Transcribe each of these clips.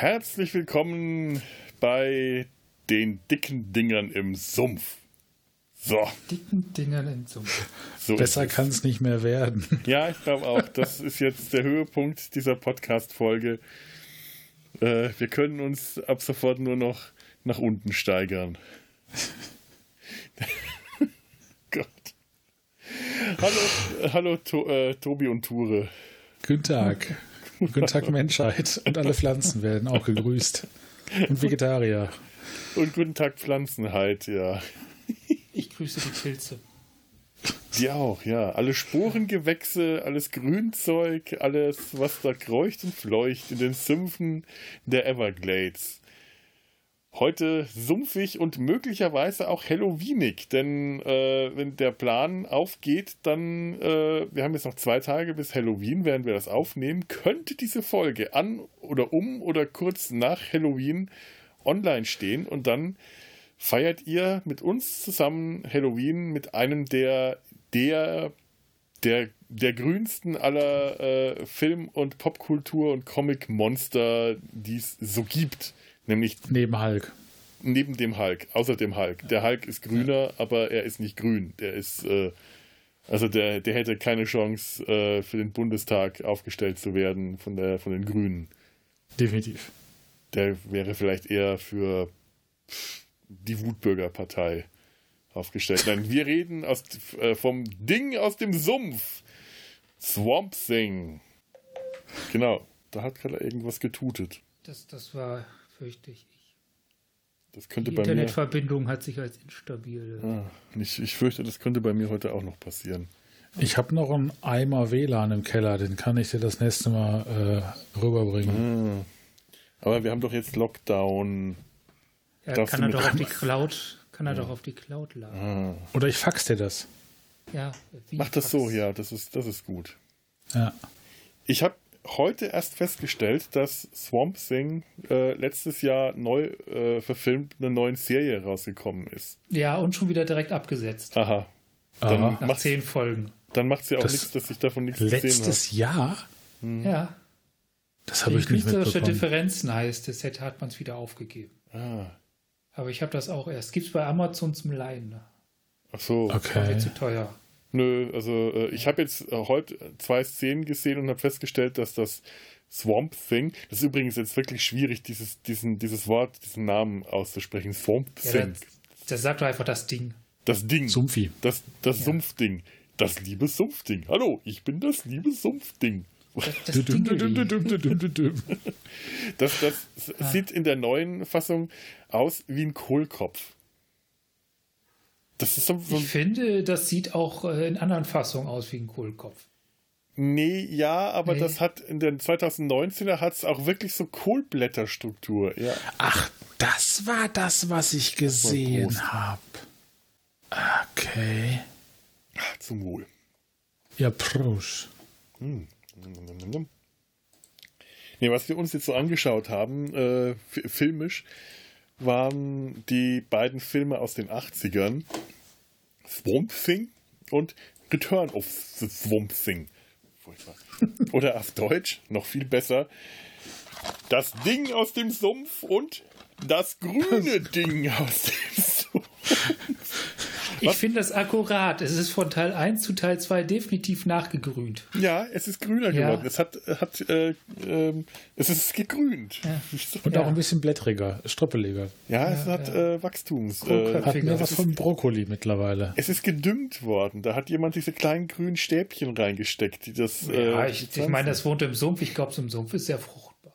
Herzlich willkommen bei den dicken Dingern im Sumpf. So. Dicken Dingern im Sumpf. So Besser kann es nicht mehr werden. Ja, ich glaube auch. Das ist jetzt der Höhepunkt dieser Podcast-Folge. Äh, wir können uns ab sofort nur noch nach unten steigern. Gott. Hallo, hallo to, äh, Tobi und Ture. Guten Tag. Guten Tag Menschheit. Und alle Pflanzen werden auch gegrüßt. Und Vegetarier. Und guten Tag Pflanzenheit, ja. Ich grüße die Pilze. Die auch, ja. Alle Sporengewächse, alles Grünzeug, alles, was da kreucht und fleucht in den Sümpfen der Everglades. Heute sumpfig und möglicherweise auch Halloweenig, denn äh, wenn der Plan aufgeht, dann, äh, wir haben jetzt noch zwei Tage bis Halloween, während wir das aufnehmen, könnte diese Folge an oder um oder kurz nach Halloween online stehen und dann feiert ihr mit uns zusammen Halloween mit einem der, der, der, der grünsten aller äh, Film- und Popkultur- und Comic-Monster, die es so gibt. Nämlich neben Hulk. Neben dem Hulk, außer dem Hulk. Der Hulk ist grüner, ja. aber er ist nicht grün. Der ist, äh, also der, der hätte keine Chance, äh, für den Bundestag aufgestellt zu werden von, der, von den Grünen. Definitiv. Der wäre vielleicht eher für die Wutbürgerpartei aufgestellt. Nein, wir reden aus, äh, vom Ding aus dem Sumpf. Swamp Thing. Genau, da hat gerade irgendwas getutet. Das, das war fürchte ich. Das könnte Die bei Internetverbindung hat sich als instabil. Ah, ich, ich fürchte, das könnte bei mir heute auch noch passieren. Ich habe noch einen Eimer WLAN im Keller, den kann ich dir das nächste Mal äh, rüberbringen. Ah. Aber wir haben doch jetzt Lockdown. Ja, kann er doch auf die Cloud, kann er ja. doch auf die Cloud laden. Ah. Oder ich fax dir das. Ja, Mach das fax? so, ja, das ist, das ist gut. Ja. Ich habe heute erst festgestellt, dass Swamp Thing äh, letztes Jahr neu äh, verfilmt eine neue Serie rausgekommen ist. Ja, und schon wieder direkt abgesetzt. Aha. Dann Aha. Nach zehn Folgen. Dann macht es ja auch das nichts, dass ich davon nichts gesehen habe. Letztes Jahr? Hm. Ja. Das habe ich nicht mitbekommen. Differenzen heißt es, hätte hat man es wieder aufgegeben. Ah. Aber ich habe das auch erst. Gibt es bei Amazon zum Leihen. Ne? Ach so. Okay. War mir zu teuer. Nö, also äh, ich habe jetzt äh, heute zwei Szenen gesehen und habe festgestellt, dass das Swamp Thing, das ist übrigens jetzt wirklich schwierig, dieses, diesen, dieses Wort, diesen Namen auszusprechen. Swamp ja, Thing. Das, das sagt doch einfach das Ding. Das Ding. Sumpfi. Das, das ja. Sumpfding. Das liebe Sumpfding. Hallo, ich bin das liebe Sumpfding. Das, das, das, das ah. sieht in der neuen Fassung aus wie ein Kohlkopf. Das ist so, so ich finde, das sieht auch äh, in anderen Fassungen aus wie ein Kohlkopf. Nee, ja, aber nee. das hat in den 2019er hat es auch wirklich so Kohlblätterstruktur. Ja. Ach, das war das, was ich gesehen habe. Okay. Ach, zum Wohl. Ja, Prost. Hm. Nee, was wir uns jetzt so angeschaut haben, äh, filmisch, waren die beiden Filme aus den 80ern. Swamp Thing und Return of the Swamp Thing. Furchtbar. Oder auf Deutsch, noch viel besser, das Ding aus dem Sumpf und das grüne Ding aus dem Sumpf. Ich finde das akkurat. Es ist von Teil 1 zu Teil 2 definitiv nachgegrünt. Ja, es ist grüner ja. geworden. Es hat, hat äh, äh, es ist gegrünt. Ja. Und ja. auch ein bisschen blättriger, struppeliger. Ja, es hat äh, Wachstums. Äh, hat mir was von Brokkoli mittlerweile. Es ist gedüngt worden. Da hat jemand diese kleinen grünen Stäbchen reingesteckt. Die das, ja, äh, ich, ich meine, das wohnt im Sumpf. Ich glaube, so im Sumpf ist sehr fruchtbar.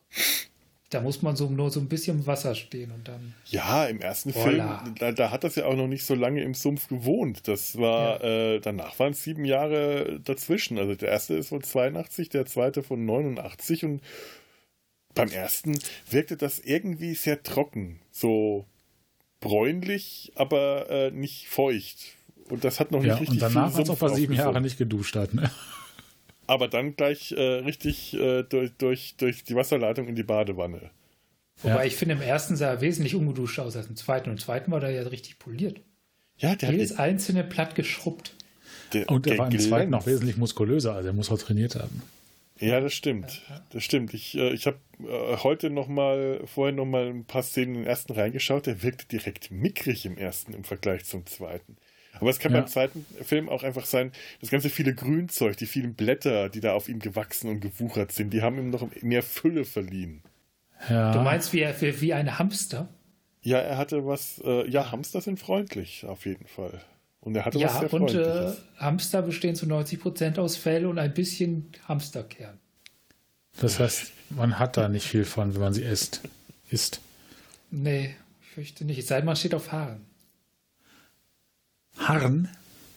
Da muss man so nur so ein bisschen im Wasser stehen und dann. Ja, im ersten Voila. Film, da, da, hat das ja auch noch nicht so lange im Sumpf gewohnt. Das war, ja. äh, danach waren es sieben Jahre dazwischen. Also der erste ist von 82, der zweite von 89 und beim ersten wirkte das irgendwie sehr trocken. So bräunlich, aber äh, nicht feucht. Und das hat noch ja, nicht richtig Und danach, als ob er sieben Jahre nicht geduscht hat. Ne? Aber dann gleich äh, richtig äh, durch, durch, durch die Wasserleitung in die Badewanne. Wobei ja. ich finde, im ersten sah er wesentlich ungeduscht aus als im zweiten. Und im zweiten war er ja richtig poliert. Ja, der Jedes hat einzelne platt geschrubbt. Der, und der, der war im zweiten noch wesentlich muskulöser, also er muss auch trainiert haben. Ja, das stimmt. Das stimmt. Ich, äh, ich habe äh, heute noch mal, vorher noch mal ein paar Szenen in den ersten reingeschaut. Der wirkte direkt mickrig im ersten im Vergleich zum zweiten. Aber es kann Ja. beim zweiten Film auch einfach sein, das ganze viele Grünzeug, die vielen Blätter, die da auf ihm gewachsen und gewuchert sind, die haben ihm noch mehr Fülle verliehen. Ja. Du meinst wie, wie, wie ein Hamster? Ja, er hatte was, äh, ja, Hamster sind freundlich, auf jeden Fall. Und er hatte was Ja, sehr und äh. Hamster bestehen zu 90% aus Fell und ein bisschen Hamsterkern. Das heißt, man hat da nicht viel von, wenn man sie isst. Isst. Nee, ich fürchte nicht. Es sei denn, man steht auf Haaren. Harren?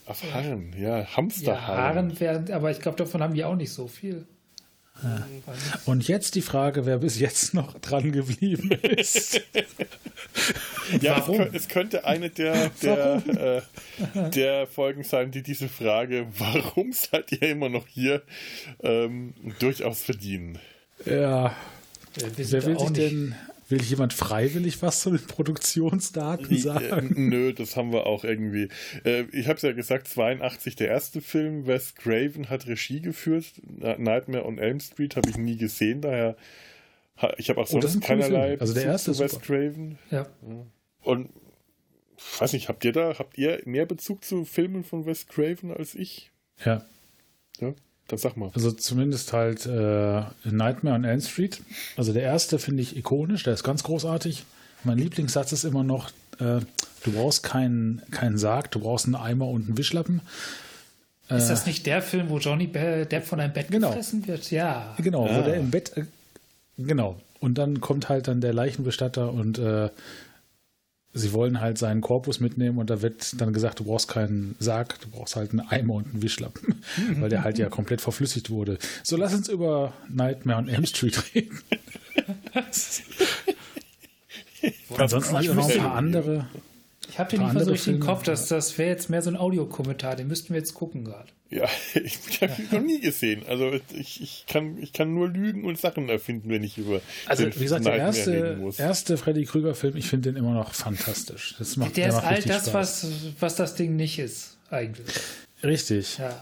Auf Haaren, ja, Ja, Hamsterhaaren. Haaren werden, aber ich glaube, davon haben die auch nicht so viel. Weil- Und jetzt die Frage, wer bis jetzt noch dran geblieben ist. Ja, es, Warum? es könnte eine der, der, äh, der Folgen sein, die diese Frage, warum seid ihr immer noch hier, ähm, durchaus verdienen. ja. äh, Wer will sich nicht. denn, will jemand freiwillig was zu den Produktionsdaten Äh, sagen? nö, das haben wir auch irgendwie. Äh, ich habe es ja gesagt, 82 der erste Film. Wes Craven hat Regie geführt. Nightmare on Elm Street habe ich nie gesehen, daher ich habe auch Oh, das sonst cooler keinerlei. Also der Bezug erste zu ist Wes super. Craven. Ja. Und ich weiß nicht, habt ihr da, habt ihr mehr Bezug zu Filmen von Wes Craven als ich? Ja. Ja, dann sag mal. Also zumindest halt äh, Nightmare on Elm Street. Also der erste finde ich ikonisch, der ist ganz großartig. Mein Lieblingssatz ist immer noch, äh, du brauchst keinen keinen Sarg, du brauchst einen Eimer und einen Wischlappen. Ist das nicht der Film, wo Johnny Depp von einem Bett Genau. gefressen wird? Ja. Genau, Ah. wo der im Bett, äh, genau. Und dann kommt halt dann der Leichenbestatter und äh, sie wollen halt seinen Korpus mitnehmen und da wird dann gesagt, du brauchst keinen Sarg, du brauchst halt einen Eimer und einen Wischlappen, weil der halt ja komplett verflüssigt wurde. So, lass uns über Nightmare on Elm Street reden. Ansonsten habe ich auch noch ein paar andere. Ich habe den nicht mehr so im. Kopf. Das, das wäre jetzt mehr so ein Audiokommentar. Den müssten wir jetzt gucken gerade. Ja, ich, ich habe ihn noch nie gesehen. Also ich, ich, kann, ich kann nur lügen und Sachen erfinden, wenn ich über Also, den wie gesagt, der erste, erste Freddy Krüger-Film, ich finde den immer noch fantastisch. Das macht, Der ist macht all das, Spaß. was, was das Ding nicht ist, eigentlich. Richtig. Ja.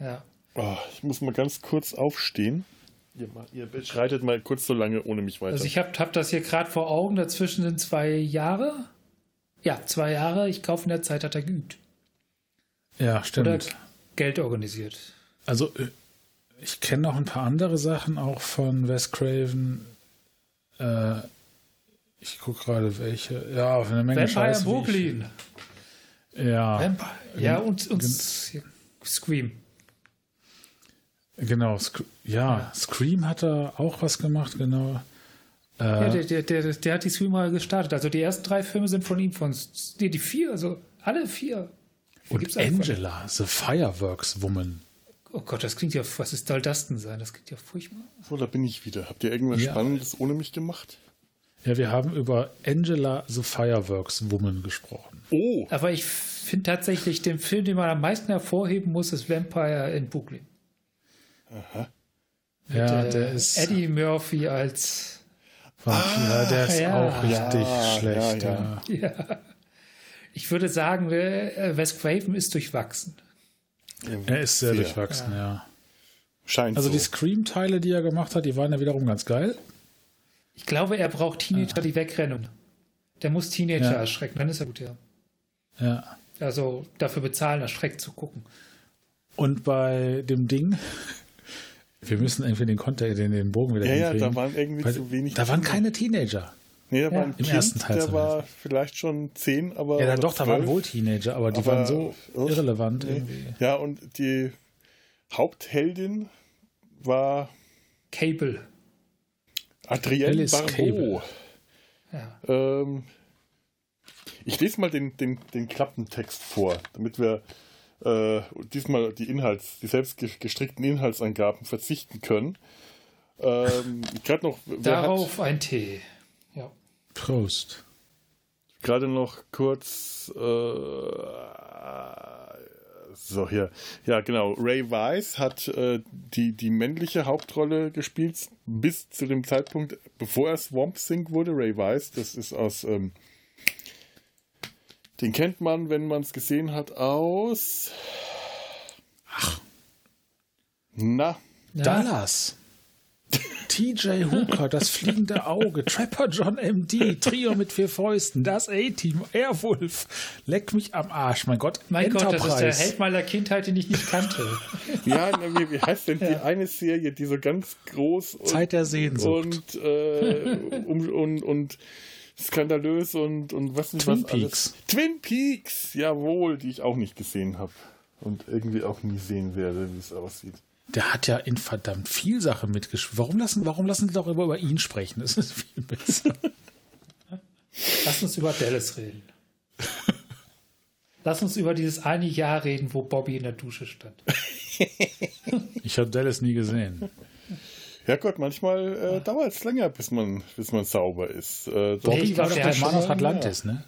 Ja. Oh, ich muss mal ganz kurz aufstehen. Ihr, ihr beschreitet mal kurz so lange ohne mich weiter. Also ich habe hab das hier gerade vor Augen. Dazwischen sind zwei Jahre. Ja, zwei Jahre. Ich glaube, in der Zeit hat er geübt. Ja, stimmt. Oder Geld organisiert. Also, äh, ich kenne noch ein paar andere Sachen auch von Wes Craven. Äh, ich gucke gerade welche. Ja, auf eine Menge Vampire Scheiße. Brooklyn. Ja, Vampire. Ja, und, und Scream. genau. Sc ja, Scream hat er auch was gemacht, genau. Ja, Äh, der, der, der, der hat die Scream-Reihe gestartet. Also die ersten drei Filme sind von ihm, von die, die vier, also alle vier. und gibt's einfach- Angela, The Fireworks Woman. Oh Gott, das klingt ja, was ist, soll das denn sein? Das klingt ja furchtbar. so, da bin ich wieder. Habt ihr irgendwas Ja. Spannendes ohne mich gemacht? Ja, wir haben über Angela, The Fireworks Woman gesprochen. Oh, Aber ich finde tatsächlich, den Film, den man am meisten hervorheben muss, ist Vampire in Brooklyn. Ja, Äh, der ist. Eddie Murphy als Vampir, der ist ja. auch richtig Ja, schlecht. ja, Ja, Ja. Ich würde sagen, äh, Wes Craven ist durchwachsen. Er ist sehr, Sehr. durchwachsen, ja. scheint Also so. die Scream-Teile, die er gemacht hat, die waren ja wiederum ganz geil. Ich glaube, er braucht Teenager, die wegrennen. Der muss Teenager Ja. erschrecken, dann ist er gut, ja. Ja. Also dafür bezahlen, erschreckt zu gucken. Und bei dem Ding, wir müssen irgendwie den Kontext, den, den Bogen wieder ja, ja, hinkriegen. da waren irgendwie Weil zu wenig. Da waren keine Teenager. Nee, da Ja, war ein im Kind, ersten Teil der war vielleicht schon zehn, aber. Ja, da, oder doch, da waren wohl Teenager, aber die Aber, waren so uff, irrelevant Nee. irgendwie. Ja, und die Hauptheldin war Cable. Adrienne Barbeau. Ja. Ähm, ich lese mal den, den, den Klappentext vor, damit wir äh, diesmal die Inhalts, die selbst ge- gestrickten Inhaltsangaben verzichten können. Ähm, Gerade noch, Darauf ein Tee. Ja. Prost. hat gerade noch kurz äh, so hier, ja genau, Ray Wise hat äh, die, die männliche Hauptrolle gespielt bis zu dem Zeitpunkt, bevor er Swamp Thing wurde. Ray Wise, das ist aus ähm, den kennt man, wenn man es gesehen hat, aus. Ach. Na, Ja. Dallas. TJ Hooker, das fliegende Auge, Trapper John MD, Trio mit vier Fäusten, das A-Team, Airwolf, leck mich am Arsch, mein Gott, Mein Gott, das ist der Enterprise. Held meiner Kindheit, den ich nicht kannte. Ja, wie, wie heißt denn die eine Serie, die so ganz groß und, Zeit der Sehnsucht. und, äh, um, und, und skandalös und, und was nicht Twin was alles. Peaks. Twin Peaks, jawohl, die ich auch nicht gesehen habe. Und irgendwie auch nie sehen werde, wie es aussieht. Der hat ja in verdammt viel Sachen mitgespielt. Warum lassen, warum lassen Sie doch immer über ihn sprechen? Das ist viel besser. Lass uns über Dallas reden. Lass uns über dieses eine Jahr reden, wo Bobby in der Dusche stand. Ich habe Dallas nie gesehen. Ja Gott, manchmal äh, dauert es länger, bis man, bis man sauber ist. Äh, Bobby war doch der Mann aus Atlantis, ne?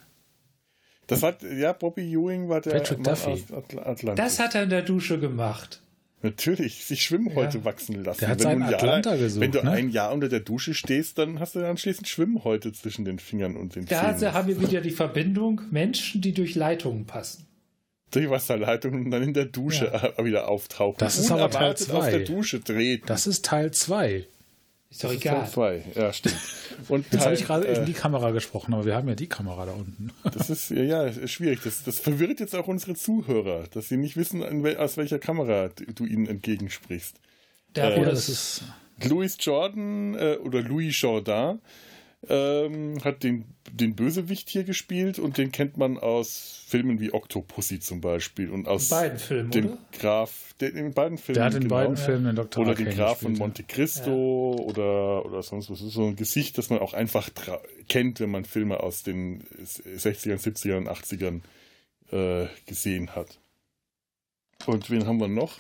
das hat, ja, Bobby Ewing war der Patrick Mann Duffy. aus Atl Atlantis. Das hat er in der Dusche gemacht. Natürlich, sich Schwimmhäute wachsen lassen. Der hat wenn du ein Jahr, Atlanta gesucht, Wenn du ne? ein Jahr unter der Dusche stehst, dann hast du anschließend Schwimmhäute zwischen den Fingern und den Da Zähnen. haben wir wieder die Verbindung Menschen, die durch Leitungen passen. Die Wasserleitung und dann in der Dusche äh, wieder auftauchen. Das ist aber Teil Unerwartet auf zwei. der Dusche dreht. Das ist Teil 2. Ist doch Teil egal. zwei. Ja, stimmt. Und Jetzt habe Teil, ich gerade in äh, die Kamera gesprochen, aber wir haben ja die Kamera da unten. Das ist ja, ja ist schwierig. Das, das verwirrt jetzt auch unsere Zuhörer, dass sie nicht wissen, aus welcher Kamera du ihnen entgegensprichst. Äh, Ja, das, das ist. Louis Jordan äh, oder Louis Jordan ähm, hat den, den Bösewicht hier gespielt und den kennt man aus Filmen wie Octopussy zum Beispiel und aus in beiden Filmen, dem oder? Graf, der, in beiden Filmen. Der hat in genau. beiden Filmen den Dr. Oder den Arcane Graf von. Monte Cristo oder, oder sonst was. Das ist so ein Gesicht, das man auch einfach kennt, wenn man Filme aus den 60ern, 70ern und 80ern äh, gesehen hat. Und wen haben wir noch?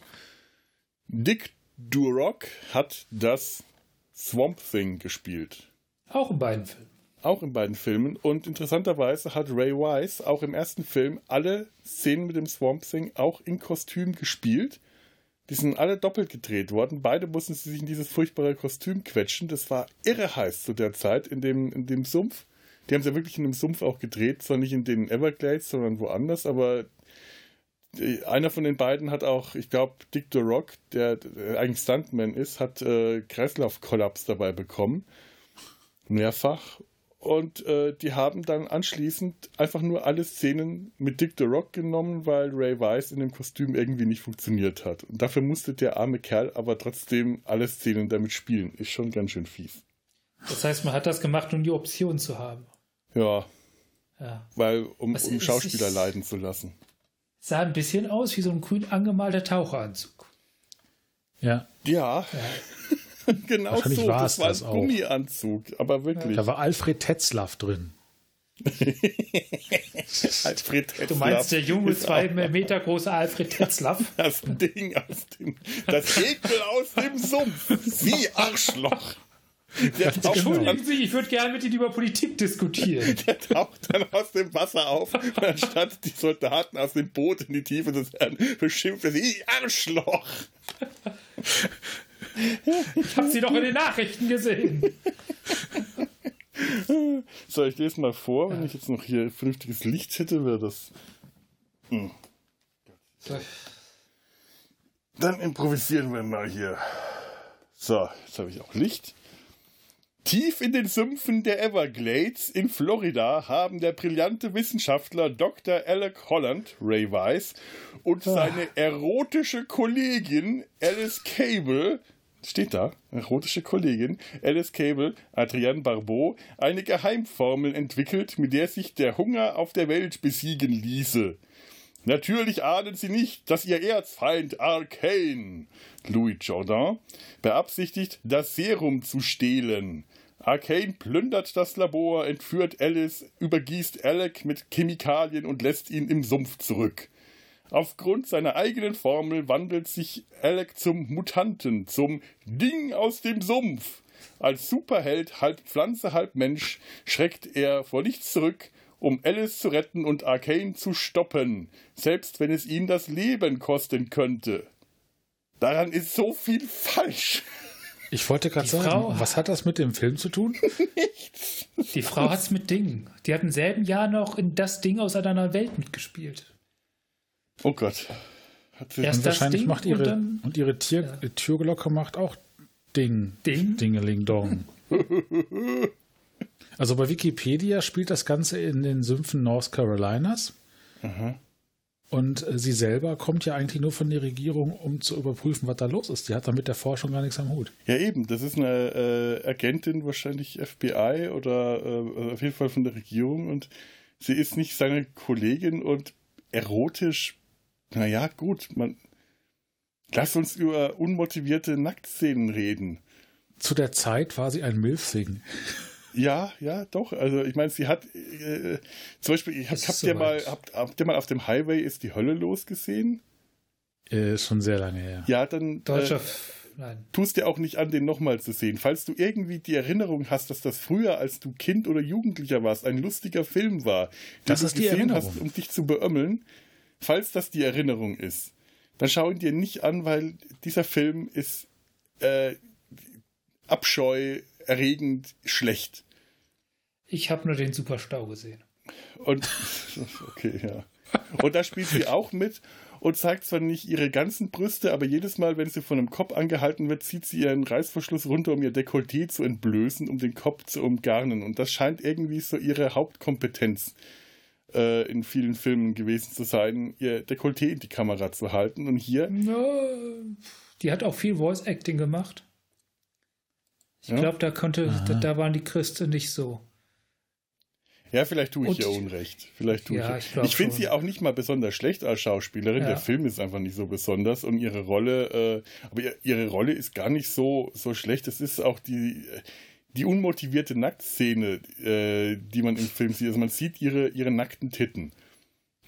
Dick Durock hat das Swamp Thing gespielt. Auch in beiden Filmen. Auch in beiden Filmen. Und interessanterweise hat Ray Wise auch im ersten Film alle Szenen mit dem Swamp Thing auch in Kostüm gespielt. Die sind alle doppelt gedreht worden. Beide mussten sich in dieses furchtbare Kostüm quetschen. Das war irre heiß zu der Zeit in dem, in dem Sumpf. Die haben sie ja wirklich in dem Sumpf auch gedreht. Zwar nicht in den Everglades, sondern woanders. Aber die- einer von den beiden hat auch, ich glaube, Dick Durock, der, der eigentlich Stuntman ist, hat äh, Kreislaufkollaps dabei bekommen. Mehrfach. Und äh, die haben dann anschließend einfach nur alle Szenen mit Dick the Rock genommen, weil Ray Weiss in dem Kostüm irgendwie nicht funktioniert hat. Und dafür musste der arme Kerl aber trotzdem alle Szenen damit spielen. Ist schon ganz schön fies. Das heißt, man hat das gemacht, um die Option zu haben. Ja, Ja. weil um, Was um Schauspieler ist- leiden zu lassen. Sah ein bisschen aus wie so ein grün angemalter Taucheranzug. Ja, Ja, genau so. war Das es war das ein auch. Gummianzug, aber wirklich. da war Alfred Tetzlaff drin. Alfred Du meinst der junge, zwei Meter große Alfred Tetzlaff? Das Ding aus dem. Das Ekel aus dem Sumpf. Sie Arschloch. Der taucht, dann, Entschuldigen Sie, ich würde gerne mit Ihnen über Politik diskutieren. der taucht dann aus dem Wasser auf. Und anstatt die Soldaten aus dem Boot in die Tiefe zu werden, beschimpft er sie Arschloch. Ich habe Sie doch in den Nachrichten gesehen. So, ich lese mal vor. Wenn ich jetzt noch hier vernünftiges Licht hätte, wäre das. Hm. Dann improvisieren wir mal hier. So, jetzt habe ich auch Licht. Tief in den Sümpfen der Everglades in Florida haben der brillante Wissenschaftler Dr. Alec Holland, Ray Weiss, und seine erotische Kollegin Alice Cable, steht da, erotische Kollegin Alice Cable, Adrienne Barbeau, eine Geheimformel entwickelt, mit der sich der Hunger auf der Welt besiegen ließe. Natürlich ahnen sie nicht, dass ihr Erzfeind Arcane, Louis Jordan, beabsichtigt, das Serum zu stehlen. Arcane plündert das Labor, entführt Alice, übergießt Alec mit Chemikalien und lässt ihn im Sumpf zurück. Aufgrund seiner eigenen Formel wandelt sich Alec zum Mutanten, zum Ding aus dem Sumpf. Als Superheld, halb Pflanze, halb Mensch, schreckt er vor nichts zurück, um Alice zu retten und Arcane zu stoppen, selbst wenn es ihn das Leben kosten könnte. Daran ist so viel falsch. Ich wollte gerade sagen, Frau- was hat das mit dem Film zu tun? Die Frau hat's mit Dingen. Die hat im selben Jahr noch in das Ding aus einer anderen Welt mitgespielt. Oh Gott. Hat sie Erst Und das wahrscheinlich Ding macht und ihre, dann- und ihre Tier, Türglocke macht auch Ding. Ding? Dingeling Dong. also bei Wikipedia spielt das Ganze in den Sümpfen North Carolinas. Und äh, sie selber kommt ja eigentlich nur von der Regierung, um zu überprüfen, was da los ist. Die hat damit der Forschung gar nichts am Hut. Ja, eben. Das ist eine äh, Agentin, wahrscheinlich FBI oder äh, auf jeden Fall von der Regierung. Und sie ist nicht seine Kollegin und erotisch. Naja, gut. Man, lass uns über unmotivierte Nacktszenen reden. Zu der Zeit war sie ein Milf-Thing. Ja, ja, doch. Also ich meine, sie hat äh, zum Beispiel, ich hab, habt, ihr mal, habt, habt ihr mal auf dem Highway ist die Hölle losgesehen? Äh, schon sehr lange her. Ja, dann Deutscher. äh, Nein. tust dir auch nicht an, den nochmal zu sehen. Falls du irgendwie die Erinnerung hast, dass das früher, als du Kind oder Jugendlicher warst, ein lustiger Film war, den Das du ist die gesehen Erinnerung. hast, um dich zu beömmeln, falls das die Erinnerung ist, dann schau ihn dir nicht an, weil dieser Film ist äh, Abscheu erregend schlecht. Ich habe nur den Superstau gesehen. Und okay, ja. Und da spielt sie auch mit und zeigt zwar nicht ihre ganzen Brüste, aber jedes Mal, wenn sie von einem Kopf angehalten wird, zieht sie ihren Reißverschluss runter, um ihr Dekolleté zu entblößen, um den Kopf zu umgarnen. Und das scheint irgendwie so ihre Hauptkompetenz äh, in vielen Filmen gewesen zu sein, ihr Dekolleté in die Kamera zu halten. Und hier, die hat auch viel Voice Acting gemacht. Ich Ja? glaube, da konnte, da, da waren die Christen nicht so. ja, vielleicht tue ich Und- ihr Unrecht. Vielleicht tue Ja, ich ich Ich finde sie auch nicht mal besonders schlecht als Schauspielerin. Ja. Der Film ist einfach nicht so besonders und ihre Rolle, äh, aber ihr, ihre Rolle ist gar nicht so, so schlecht. Es ist auch die, die unmotivierte Nacktszene, äh, die man im Film sieht. Also man sieht ihre, ihre nackten Titten.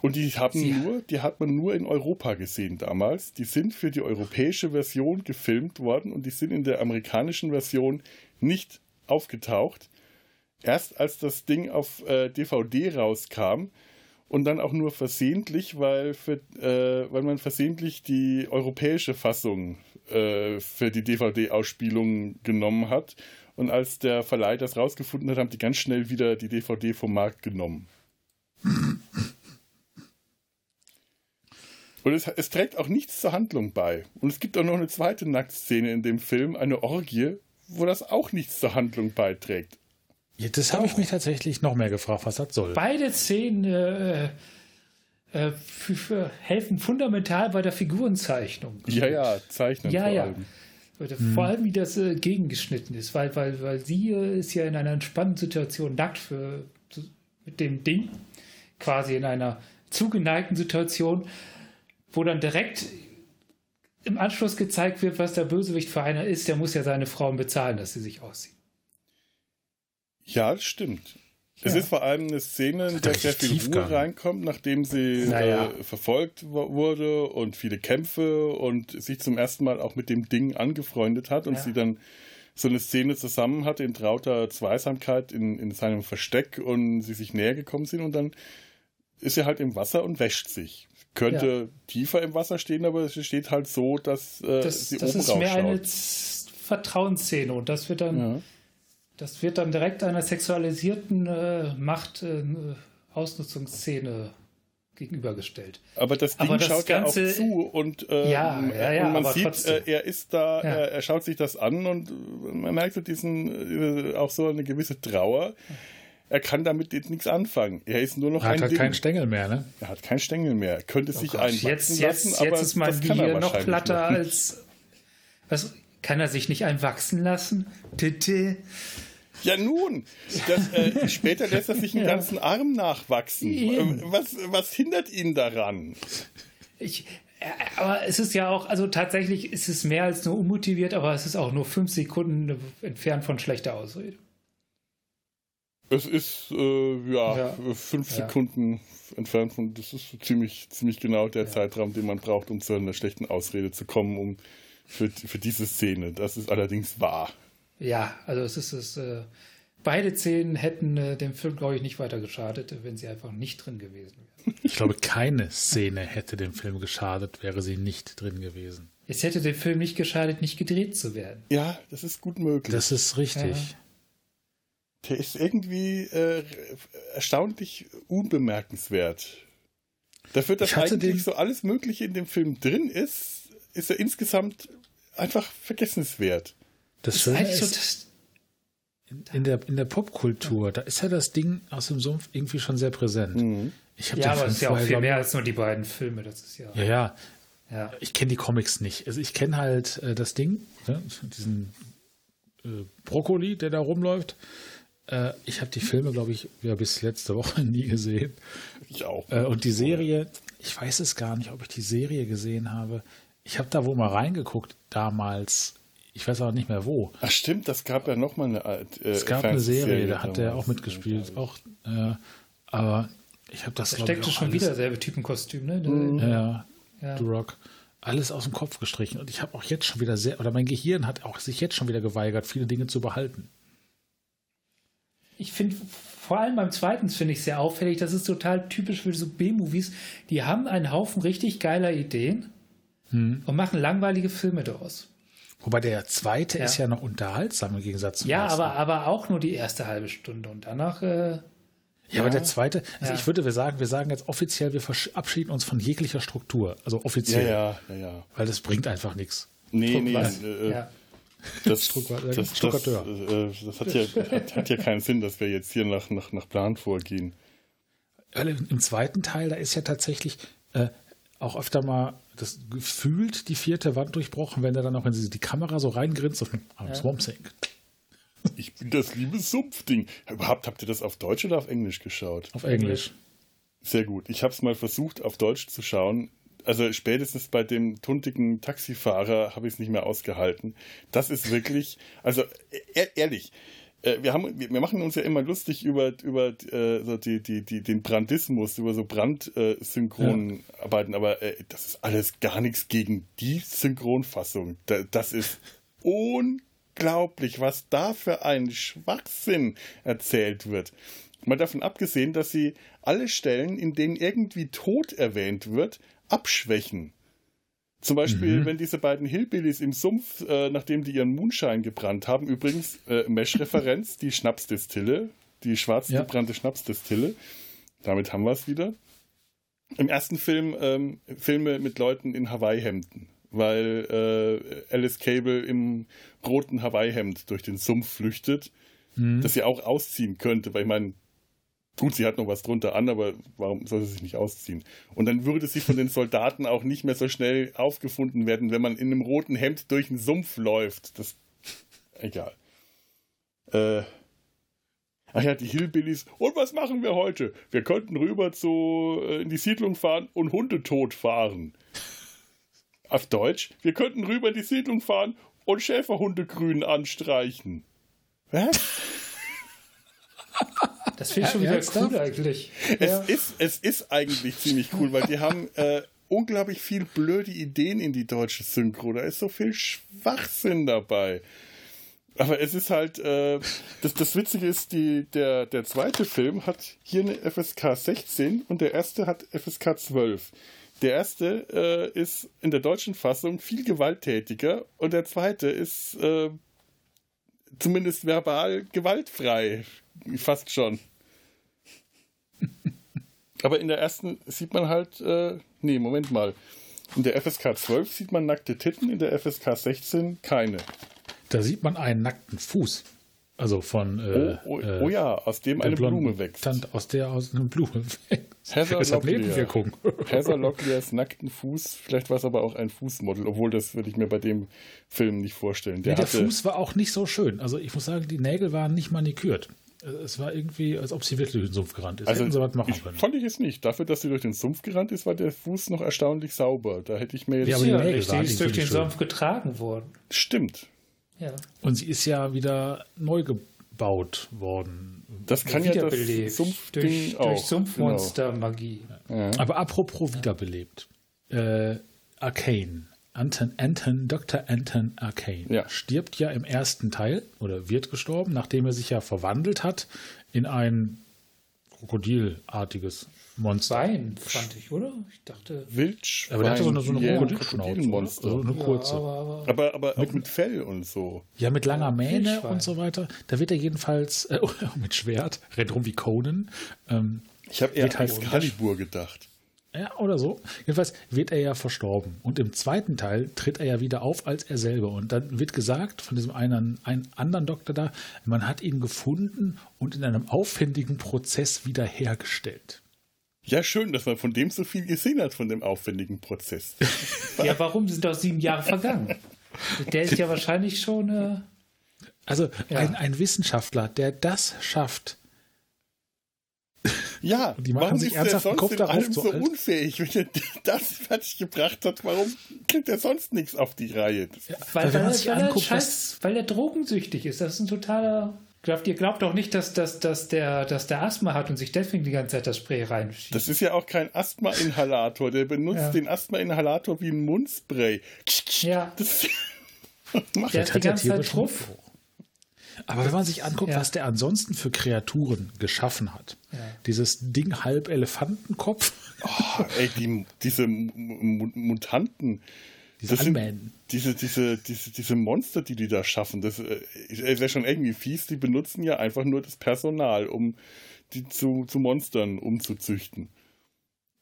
Und die haben Sie- nur, die hat man nur in Europa gesehen damals. Die sind für die europäische Version gefilmt worden und die sind in der amerikanischen Version nicht aufgetaucht. Erst als das Ding auf äh, DVD rauskam und dann auch nur versehentlich, weil, für, äh, weil man versehentlich die europäische Fassung äh, für die DVD-Ausspielung genommen hat. Und als der Verleih das rausgefunden hat, haben die ganz schnell wieder die DVD vom Markt genommen. Und es, es trägt auch nichts zur Handlung bei. Und es gibt auch noch eine zweite Nacktszene in dem Film, eine Orgie, wo das auch nichts zur Handlung beiträgt. Ja, das habe ich mich tatsächlich noch mehr gefragt, was das soll. Beide Szenen äh, äh, helfen fundamental bei der Figurenzeichnung. Ja, ja, zeichnen Ja, vor ja. allem. Oder Vor allem, wie das äh, gegengeschnitten ist, weil, weil, weil sie äh, ist ja in einer entspannten Situation nackt für, zu, mit dem Ding, quasi in einer zugeneigten Situation, wo dann direkt im Anschluss gezeigt wird, was der Bösewicht für einer ist. Der muss ja seine Frauen bezahlen, dass sie sich aussieht. Ja, das stimmt. Es Ja. ist vor allem eine Szene, in der sehr viel. Ruhe reinkommt, nachdem sie Naja. äh, verfolgt wurde und viele Kämpfe und sich zum ersten Mal auch mit dem Ding angefreundet hat und Ja. sie dann so eine Szene zusammen hatte in trauter Zweisamkeit in, in seinem Versteck und sie sich näher gekommen sind und dann ist er halt im Wasser und wäscht sich. Könnte tiefer im Wasser stehen, aber sie steht halt so, dass äh, Das, sie das oben ist mehr eine rausschaut. Z- Vertrauensszene und das wird dann, Ja. Das wird dann direkt einer sexualisierten äh, Macht äh, Ausnutzungsszene gegenübergestellt. Aber das Ding Aber das schaut Ganze- ja auch zu und, äh, Ja, ja, ja, und man sieht, äh, er ist da, Ja. er, er schaut sich das an und man merkt so diesen, äh, auch so eine gewisse Trauer. Er kann damit nichts anfangen. Er ist nur noch Er hat ein halt Ding. keinen Stängel mehr, ne? er hat keinen Stängel mehr. Er könnte sich Gott, einwachsen jetzt, lassen, jetzt, aber jetzt ist mein er Bier noch platter noch. als. Was, kann er sich nicht einwachsen lassen? Titte. Ja nun, das, äh, später lässt er sich einen Ja. ganzen Arm nachwachsen. Eben. Äh, Was, was hindert ihn daran? Ich, äh, aber es ist ja auch, also tatsächlich ist es mehr als nur unmotiviert, aber es ist auch nur fünf Sekunden entfernt von schlechter Ausrede. Es ist äh, ja, Ja. fünf Ja. Sekunden entfernt von, das ist ziemlich, ziemlich genau der Zeitraum, den man braucht, um zu einer schlechten Ausrede zu kommen, um für, für diese Szene. Das ist allerdings wahr. Ja, also es ist es. Äh, beide Szenen hätten äh, dem Film, glaube ich, nicht weiter geschadet, wenn sie einfach nicht drin gewesen wären. Ich glaube, keine Szene hätte dem Film geschadet, wäre sie nicht drin gewesen. Es hätte dem Film nicht geschadet, nicht gedreht zu werden. Ja, das ist gut möglich. Das ist richtig. Ja. der ist irgendwie äh, erstaunlich unbemerkenswert. Dafür, dass eigentlich den- so alles Mögliche in dem Film drin ist, ist er insgesamt einfach vergessenswert. Das Das ist so das, in der, in der Popkultur, da ist ja das Ding aus dem Sumpf irgendwie schon sehr präsent. Mhm. Ich habe ja, aber es ist ja auch viel mehr als nur die beiden Filme. Das ist ja. Ja, ja. ja. Ich kenne die Comics nicht. Also ich kenne halt äh, das Ding, ne? diesen äh, Brokkoli, der da rumläuft. Äh, ich habe die Filme, glaube ich, ja, bis letzte Woche nie gesehen. Ich auch. Äh, und die Serie, ich weiß es gar nicht, ob ich die Serie gesehen habe. Ich habe da wohl mal reingeguckt damals. Ich weiß auch nicht mehr wo. Ach stimmt, das gab ja noch mal eine Art. Äh, Es gab eine Serie, da hat er auch mitgespielt. Auch, äh, aber ich habe das Da steckte auch schon alles- wieder selbe Typenkostüm, ne? Mhm. Ja, Ja. The Rock. Alles aus dem Kopf gestrichen. Und ich habe auch jetzt schon wieder sehr, oder mein Gehirn hat auch sich jetzt schon wieder geweigert, viele Dinge zu behalten. Ich finde, vor allem beim zweiten finde ich sehr auffällig, das ist total typisch für so B-Movies. Die haben einen Haufen richtig geiler Ideen Hm. und machen langweilige Filme daraus. Wobei der zweite Ja. ist ja noch unterhaltsam im Gegensatz zum Ja, ersten. aber, aber auch nur die erste halbe Stunde und danach. Äh, Ja, aber der zweite, also Ja. ich würde wir sagen, wir sagen jetzt offiziell, wir verabschieden uns von jeglicher Struktur. Also Ja, offiziell. ja, ja, ja. Weil das bringt einfach nichts. Nee, nee, was? äh, ja. das, das, das, Stuttgarteur. äh, das hat, ja, hat, hat ja keinen Sinn, dass wir jetzt hier nach, nach, nach Plan vorgehen. Weil im, Im zweiten Teil, da ist ja tatsächlich äh, auch öfter mal das gefühlt die vierte Wand durchbrochen, wenn er dann auch in die, die Kamera so reingrinst und am Swamp Thing. Ich bin das liebe Sumpfding. Überhaupt habt ihr das auf Deutsch oder auf Englisch geschaut? Auf Englisch. Sehr gut. Ich habe es mal versucht, auf Deutsch zu schauen. Also spätestens bei dem tuntigen Taxifahrer habe ich es nicht mehr ausgehalten. Das ist wirklich, also e ehrlich, äh, wir, haben, wir machen uns ja immer lustig über, über äh, so die, die, die, den Brandismus, über so Brandsynchronarbeiten, aber äh, das ist alles gar nichts gegen die Synchronfassung. Da, das ist unglaublich, was da für ein Schwachsinn erzählt wird. Mal davon abgesehen, dass sie alle Stellen, in denen irgendwie Tod erwähnt wird, abschwächen. Zum Beispiel, wenn diese beiden Hillbillies im Sumpf, äh, nachdem die ihren Moonshine gebrannt haben, übrigens äh, Mesh-Referenz, die Schnapsdistille, die schwarz Ja. gebrannte Schnapsdistille. Damit haben wir es wieder. Im ersten Film ähm, Filme mit Leuten in Hawaii-Hemden, weil äh, Alice Cable im roten Hawaii-Hemd durch den Sumpf flüchtet, das sie auch ausziehen könnte, weil ich meine, gut, sie hat noch was drunter an, aber warum soll sie sich nicht ausziehen? Und dann würde sie von den Soldaten auch nicht mehr so schnell aufgefunden werden, wenn man in einem roten Hemd durch den Sumpf läuft. Das egal. Äh, Ach ja, die Hillbillies. Und was machen wir heute? Wir könnten rüber zu, äh, in die Siedlung fahren und Hunde tot fahren. Auf Deutsch, wir könnten rüber in die Siedlung fahren und Schäferhunde grün anstreichen. Was? Das finde ich schon Ja, wieder cool eigentlich. Es, ist, es ist eigentlich ziemlich cool, weil die haben äh, unglaublich viel blöde Ideen in die deutsche Synchro. Da ist so viel Schwachsinn dabei. Aber es ist halt, äh, das, das Witzige ist, die, der, der zweite Film hat hier eine FSK 16 und der erste hat FSK 12. Der erste äh, ist in der deutschen Fassung viel gewalttätiger und der zweite ist äh, zumindest verbal gewaltfrei. Fast schon. Aber in der ersten sieht man halt, äh, nee, Moment mal. In der FSK 12 sieht man nackte Titten, in der FSK 16 keine. Da sieht man einen nackten Fuß. Also von äh, Oh, oh, äh, oh ja, aus dem eine Blume wächst. Tante, aus der aus einer Blume wächst. Heather Locklears nackten Fuß, vielleicht war es aber auch ein Fußmodel, obwohl das würde ich mir bei dem Film nicht vorstellen. Der, Nee, der hatte, Fuß war auch nicht so schön. Also ich muss sagen, die Nägel waren nicht manikürt. Es war irgendwie, als ob sie wirklich durch den Sumpf gerannt ist. also Hätten sie was machen ich, können. fand ich es nicht. Dafür, dass sie durch den Sumpf gerannt ist, war der Fuß noch erstaunlich sauber. Da hätte ich mir jetzt... Ja, aber die Ja, Nägel die waren ist durch den schön. Sumpf getragen worden. Stimmt. Ja. Und sie ist ja wieder neu gebaut worden. Das kann ja das. Sumpfding durch, auch. durch Sumpfmonster-Magie. Aber apropos wiederbelebt. Äh, Arcane. Anton, Anton, Dr. Anton Arcane Ja. stirbt ja im ersten Teil oder wird gestorben, nachdem er sich ja verwandelt hat in ein krokodilartiges Monster. Wein, fand ich, oder? Ich dachte. Wildschwein. Aber der hatte so eine, so eine yeah, Krokodilschnauze. Krokodilmonster. Also eine kurze. Ja, aber, aber Aber, aber auch mit Fell und so. Ja, mit langer Mähne Wildschwein. und so weiter. Da wird er jedenfalls äh, mit Schwert, rennt rum wie Conan. Ähm, Ich habe eher Wird an halt- Excalibur gedacht. Ja, oder so. Jedenfalls wird er ja verstorben. Und im zweiten Teil tritt er ja wieder auf als er selber. Und dann wird gesagt von diesem einen, einen anderen Doktor da, man hat ihn gefunden und in einem aufwendigen Prozess wiederhergestellt. Ja, schön, dass man von dem so viel gesehen hat, von dem aufwendigen Prozess. ja, warum sind doch sieben Jahre vergangen? Der ist ja wahrscheinlich schon. Äh, also ja. ein, ein Wissenschaftler, der das schafft, ja, die machen warum sich ist ernsthaft der sonst Kopf darauf so unfähig, wenn er das fertig gebracht hat? Warum kriegt er sonst nichts auf die Reihe? Ja, weil, weil, weil, er, anguckt, Scheiß, weil er drogensüchtig ist. Das ist ein totaler. Glaubt, ihr glaubt auch nicht, dass, dass, dass, der, dass der Asthma hat und sich deswegen die ganze Zeit das Spray reinschiebt. Das ist ja auch kein Asthma-Inhalator. Der benutzt ja. den Asthma-Inhalator wie ein Mundspray. Ja. Das macht der ist die ganze Zeit drauf. Aber wenn man sich anguckt, ja. was der ansonsten für Kreaturen geschaffen hat, ja. dieses Ding halb Elefantenkopf. Oh, ey, die, diese Mutanten. Diese, sind, diese, diese, diese, diese Monster, die die da schaffen, das äh, ist ja schon irgendwie fies. Die benutzen ja einfach nur das Personal, um die zu, zu Monstern umzuzüchten.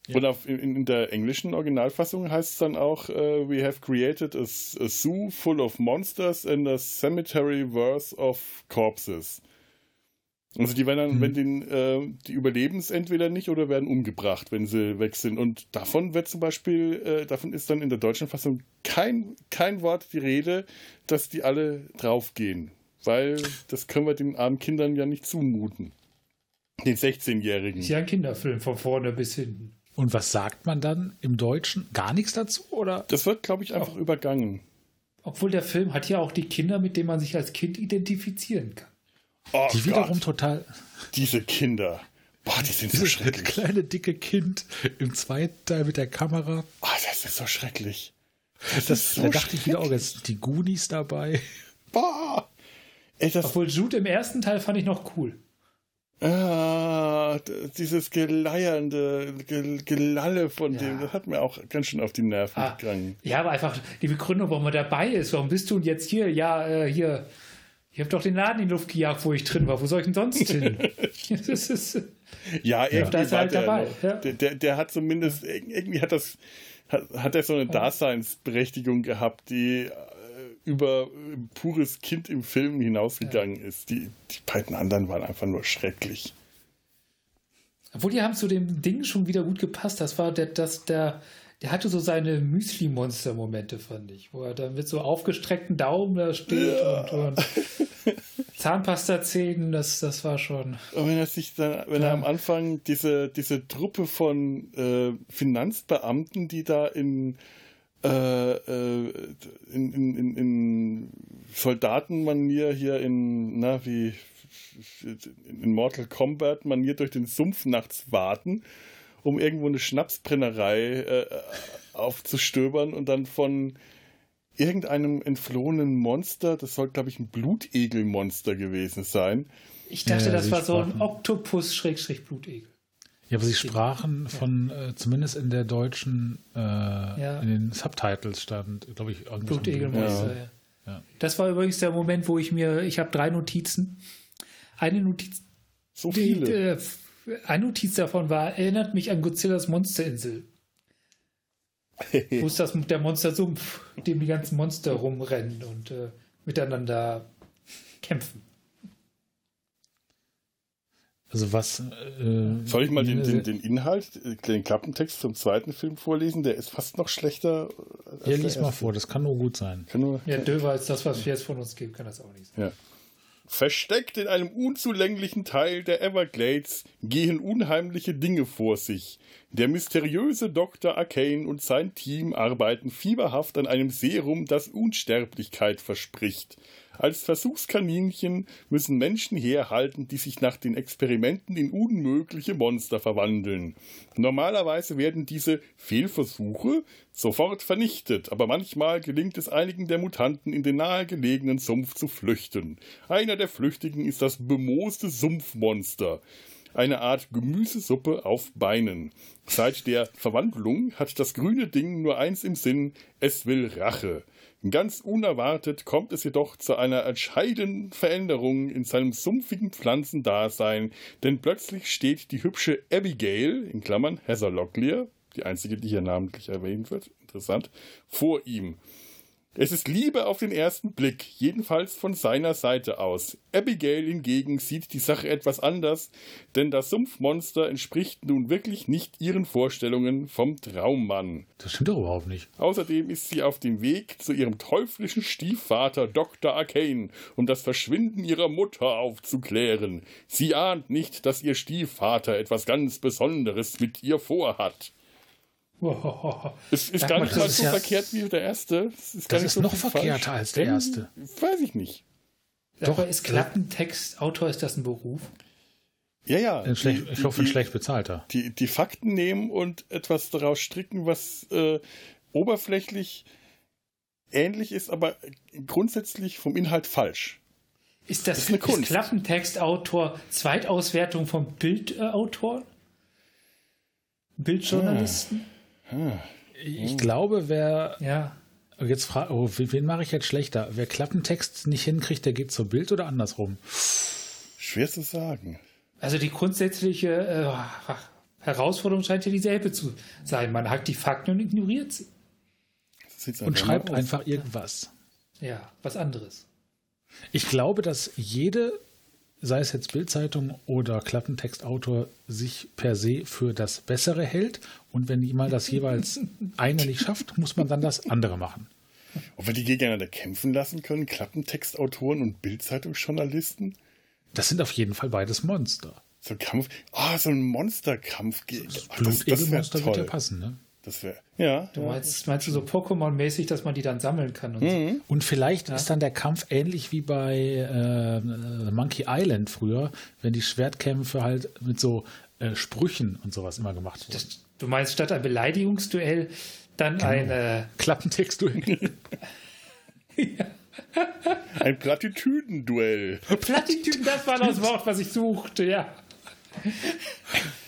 Ja. Und auf, in, in, der englischen Originalfassung heißt es dann auch, uh, we have created a, a, zoo full of monsters and a cemetery worth of corpses. Also die werden dann, mhm. wenn den, äh, die überleben es entweder nicht oder werden umgebracht, wenn sie weg sind. Und davon wird zum Beispiel, äh, davon ist dann in der deutschen Fassung kein, kein Wort die Rede, dass die alle draufgehen. Weil das können wir den armen Kindern ja nicht zumuten. Den 16-Jährigen. Ist ja ein Kinderfilm von vorne bis hinten. Und was sagt man dann im Deutschen? Gar nichts dazu? Oder? Das wird, glaube ich, einfach Auch, übergangen. Obwohl der Film hat ja auch die Kinder, mit denen man sich als Kind identifizieren kann. Oh die Gott. wiederum total. Diese Kinder. Boah, die sind so schrecklich. Das kleine, dicke Kind im zweiten Teil mit der Kamera. Oh, das ist so schrecklich. Das, das ist so da dachte ich wieder auch, jetzt die Goonies dabei. Boah. Ey, Obwohl Jude im ersten Teil fand ich noch cool. Ah, dieses geleiernde Gelalle von ja. dem, das hat mir auch ganz schön auf die Nerven ah, gegangen. Ja, aber einfach die Begründung, warum er dabei ist. Warum bist du jetzt hier? Ja, äh, hier. Ich habe doch den Laden in die Luft gejagt, wo ich drin war. Wo soll ich denn sonst hin? das ist, ja, irgendwie ja. halt dabei. Ja. Der, der, der, hat zumindest, irgendwie hat das, hat, hat er so eine Daseinsberechtigung gehabt, die über pures Kind im Film hinausgegangen ja. ist. Die, die beiden anderen waren einfach nur schrecklich. Obwohl die haben zu dem Ding schon wieder gut gepasst. Das war der, das, der, der hatte so seine Müsli-Monster-Momente, fand ich, wo er dann mit so aufgestreckten Daumen da steht ja. und, und Zahnpasta-Zähnen, das, das war schon. Und wenn er sich dann, wenn ja. er am Anfang diese, diese Truppe von äh, Finanzbeamten, die da in äh, äh, in, in, in Soldatenmanier hier in, na, wie in Mortal Kombat Manier durch den Sumpf nachts warten, um irgendwo eine Schnapsbrennerei äh, aufzustöbern und dann von irgendeinem entflohenen Monster, das soll glaube ich ein Blutegelmonster gewesen sein. Ich dachte, ja, das war so ein Oktopus-Blutegel. Ja, aber sie sprachen von, äh, zumindest in der deutschen, äh, ja. in den Subtitles stand, glaube ich, irgendwas. Blutegelmonster, ja. ja. Das war übrigens der Moment, wo ich mir, ich habe drei Notizen. Eine Notiz. So viele. Die, äh, eine Notiz davon war, erinnert mich an Godzillas Monsterinsel. wo ist das der Monstersumpf, in dem die ganzen Monster rumrennen und äh, miteinander kämpfen. Also was. Äh, Soll ich mal den, den, den, Inhalt, den Klappentext zum zweiten Film vorlesen? Der ist fast noch schlechter. ja, lies mal vor, das kann nur gut sein. Nur, ja, Döver als das, was wir jetzt von uns geben, kann das auch nicht sein. Ja. Versteckt in einem unzulänglichen Teil der Everglades gehen unheimliche Dinge vor sich. Der mysteriöse Dr. Arcane und sein Team arbeiten fieberhaft an einem Serum, das Unsterblichkeit verspricht. Als Versuchskaninchen müssen Menschen herhalten, die sich nach den Experimenten in unmögliche Monster verwandeln. Normalerweise werden diese Fehlversuche sofort vernichtet, aber manchmal gelingt es einigen der Mutanten in den nahegelegenen Sumpf zu flüchten. Einer der Flüchtigen ist das bemooste Sumpfmonster eine Art Gemüsesuppe auf Beinen. Seit der Verwandlung hat das grüne Ding nur eins im Sinn, es will Rache. Ganz unerwartet kommt es jedoch zu einer entscheidenden Veränderung in seinem sumpfigen Pflanzendasein, denn plötzlich steht die hübsche Abigail, in Klammern Heather Locklear, die einzige, die hier namentlich erwähnt wird, interessant, vor ihm. Es ist Liebe auf den ersten Blick, jedenfalls von seiner Seite aus. Abigail hingegen sieht die Sache etwas anders, denn das Sumpfmonster entspricht nun wirklich nicht ihren Vorstellungen vom Traummann. Das stimmt doch überhaupt nicht. Außerdem ist sie auf dem Weg zu ihrem teuflischen Stiefvater Dr. Arcane, um das Verschwinden ihrer Mutter aufzuklären. Sie ahnt nicht, dass ihr Stiefvater etwas ganz Besonderes mit ihr vorhat. Es ist gar nicht das mal ist so ja- verkehrt wie der erste. Es ist Das ist so noch verkehrter falsch. als der Denn- erste. Weiß ich nicht. Aber ist Klappentextautor, ist das ein Beruf? Ja, ja. Ein schlecht, die- ich hoffe, ein die- schlecht bezahlter. die, die Fakten nehmen und etwas daraus stricken, was äh, oberflächlich ähnlich ist, aber grundsätzlich vom Inhalt falsch. Ist das, ist eine Kunst. Klappentextautor Zweitauswertung vom Bildautor? Bildjournalisten? Ich glaube, wer Ja. jetzt fragt, oh, wen mache ich jetzt schlechter? Wer Klappentext nicht hinkriegt, der geht zur Bild oder andersrum? Schwer zu sagen. Also die grundsätzliche äh, Herausforderung scheint ja dieselbe zu sein. Man hat die Fakten und ignoriert sie. Und schreibt einfach irgendwas. Ja, was anderes. Ich glaube, dass jede, sei es jetzt Bildzeitung oder Klappentextautor, sich per se für das Bessere hält. Und wenn jemand das jeweils eine nicht schafft, muss man dann das andere machen. Ob wir die gegeneinander kämpfen lassen können, Klappentextautoren und Bildzeitungsjournalisten? Das sind auf jeden Fall beides Monster. So ein Kampf. Ah, so ein Monsterkampf. Ach, Das, das wäre Blutegelmonster wird ja passen, ne? Das wäre. Ja. Du meinst, meinst du so Pokémon-mäßig, dass man die dann sammeln kann? Und so? Und vielleicht ist dann der Kampf ähnlich wie bei äh, Monkey Island früher, wenn die Schwertkämpfe halt mit so äh, Sprüchen und sowas immer gemacht wurden. Das, du meinst statt ein Beleidigungsduell dann ein äh, Klappentext du Ein Plattitüdenduell. Plattitüden, das war das Wort, was ich suchte, ja.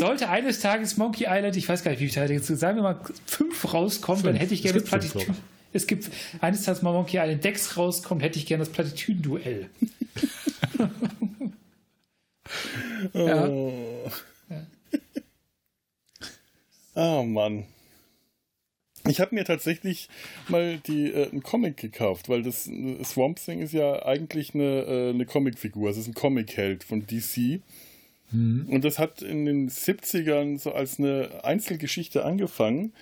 Sollte eines Tages Monkey Island, ich weiß gar nicht, wie viele Teile jetzt, sagen wir mal fünf rauskommen, dann Fünf. hätte ich gerne das Plattitüden. Es gibt eines Tages mal Monkey Island Dex rauskommt, hätte ich gerne das Plattitüden-Duell. Ja. Oh. oh Mann. Ich habe mir tatsächlich mal die, äh, einen Comic gekauft, weil das äh, Swamp Thing ist ja eigentlich eine, äh, eine Comicfigur. Es ist ein Comic-Held von DC. Und das hat in den 70ern so als eine Einzelgeschichte angefangen.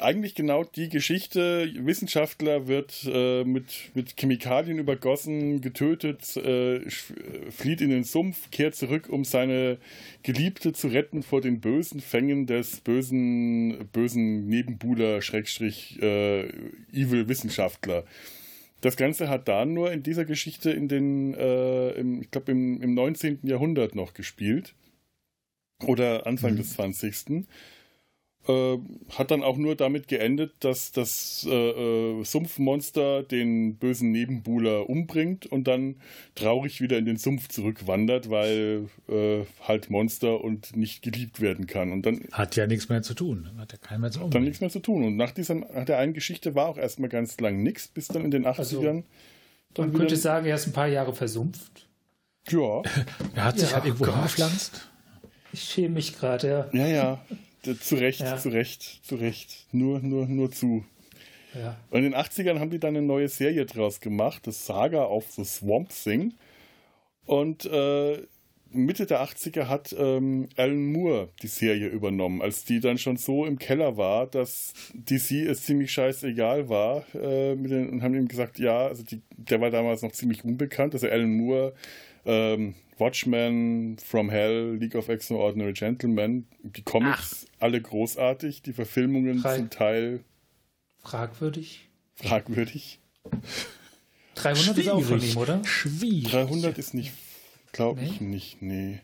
Eigentlich genau die Geschichte, Wissenschaftler wird äh, mit, mit Chemikalien übergossen, getötet, äh, äh, flieht in den Sumpf, kehrt zurück, um seine Geliebte zu retten vor den bösen Fängen des bösen, bösen Nebenbuhler, Schrägstrich, äh. Das Ganze hat da nur in dieser Geschichte in den, äh, im, ich glaube, im, im 19. Jahrhundert noch gespielt. Oder Anfang des 20. Äh, hat dann auch nur damit geendet, dass das äh, äh, Sumpfmonster den bösen Nebenbuhler umbringt und dann traurig wieder in den Sumpf zurückwandert, weil äh, halt Monster und nicht geliebt werden kann. Und dann Hat ja nichts mehr zu tun. Hat ja keiner mehr zu dann umbringen. nichts mehr zu tun. Und nach dieser nach der einen Geschichte war auch erstmal ganz lang nichts, bis dann in den 80ern. Also, dann Man könnte sagen, er ist ein paar Jahre versumpft. ja, Er hat sich Ja, halt irgendwo Gott. hingepflanzt. Ich schäme mich gerade, ja, ja. D- Zu Recht, Ja. zu Recht, zu Recht. Nur, nur, nur zu. ja. Und in den 80ern haben die dann eine neue Serie draus gemacht, das Saga of the Swamp Thing. Und äh, Mitte der 80er hat ähm, Alan Moore die Serie übernommen, als die dann schon so im Keller war, dass DC es ziemlich scheißegal war. Äh, den, und haben ihm gesagt, ja, also die, der war damals noch ziemlich unbekannt, also Alan Moore, ähm, Watchmen, From Hell, League of Extraordinary Gentlemen, die Comics alle großartig, die Verfilmungen Drei. zum Teil Fragwürdig. fragwürdig. 300 ist auch von Schwierig. ihm, oder? Schwierig. 300 ist nicht, glaube ich Nee? nicht, nee.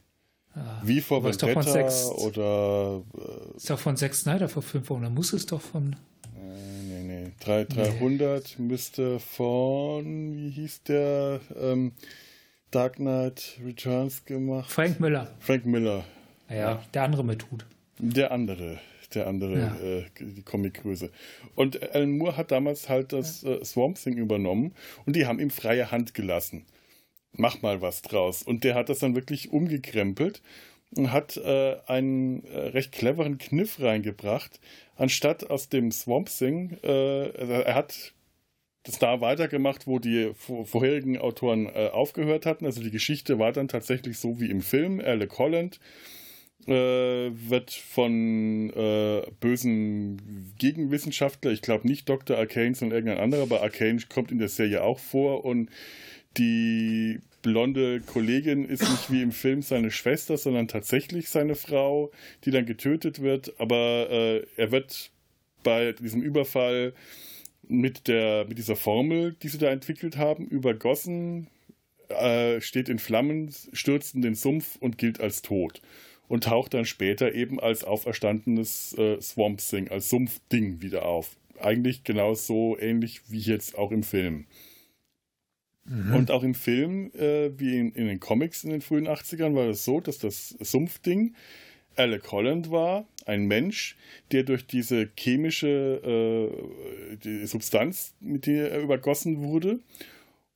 Ah, Wie vor Vendetta sechs- oder äh, Ist doch von Zack Snyder vor fünf Wochen. Dann muss es doch von. nee, nee. Drei, 300 müsste von, wie hieß der, ähm, Dark Knight Returns gemacht? Frank Miller. Frank Miller. Naja, der andere mit Hut. Der andere, der andere, Ja. äh, die Comicgröße. Und Alan Moore hat damals halt das äh, Swamp Thing übernommen und die haben ihm freie Hand gelassen. Mach mal was draus. Und der hat das dann wirklich umgekrempelt. hat äh, einen äh, recht cleveren Kniff reingebracht. Anstatt aus dem Swamp Thing, äh, also er hat das da weitergemacht, wo die vorherigen Autoren äh, aufgehört hatten. Also die Geschichte war dann tatsächlich so wie im Film. Alec Holland äh, wird von äh, bösen Gegenwissenschaftler, ich glaube nicht Dr. Arcane, sondern irgendein anderer, aber Arcane kommt in der Serie auch vor und die blonde Kollegin ist nicht wie im Film seine Schwester, sondern tatsächlich seine Frau, die dann getötet wird. Aber äh, er wird bei diesem Überfall mit, der, mit dieser Formel, die sie da entwickelt haben, übergossen, äh, steht in Flammen, stürzt in den Sumpf und gilt als tot. Und taucht dann später eben als auferstandenes äh, Swamp Thing, als Sumpfding wieder auf. Eigentlich genauso ähnlich wie jetzt auch im Film. Mhm. Und auch im Film, äh, wie in, in, den Comics in den frühen 80ern, war es das so, dass das Sumpfding Alec Holland war, ein Mensch, der durch diese chemische äh, die Substanz, mit der er übergossen wurde,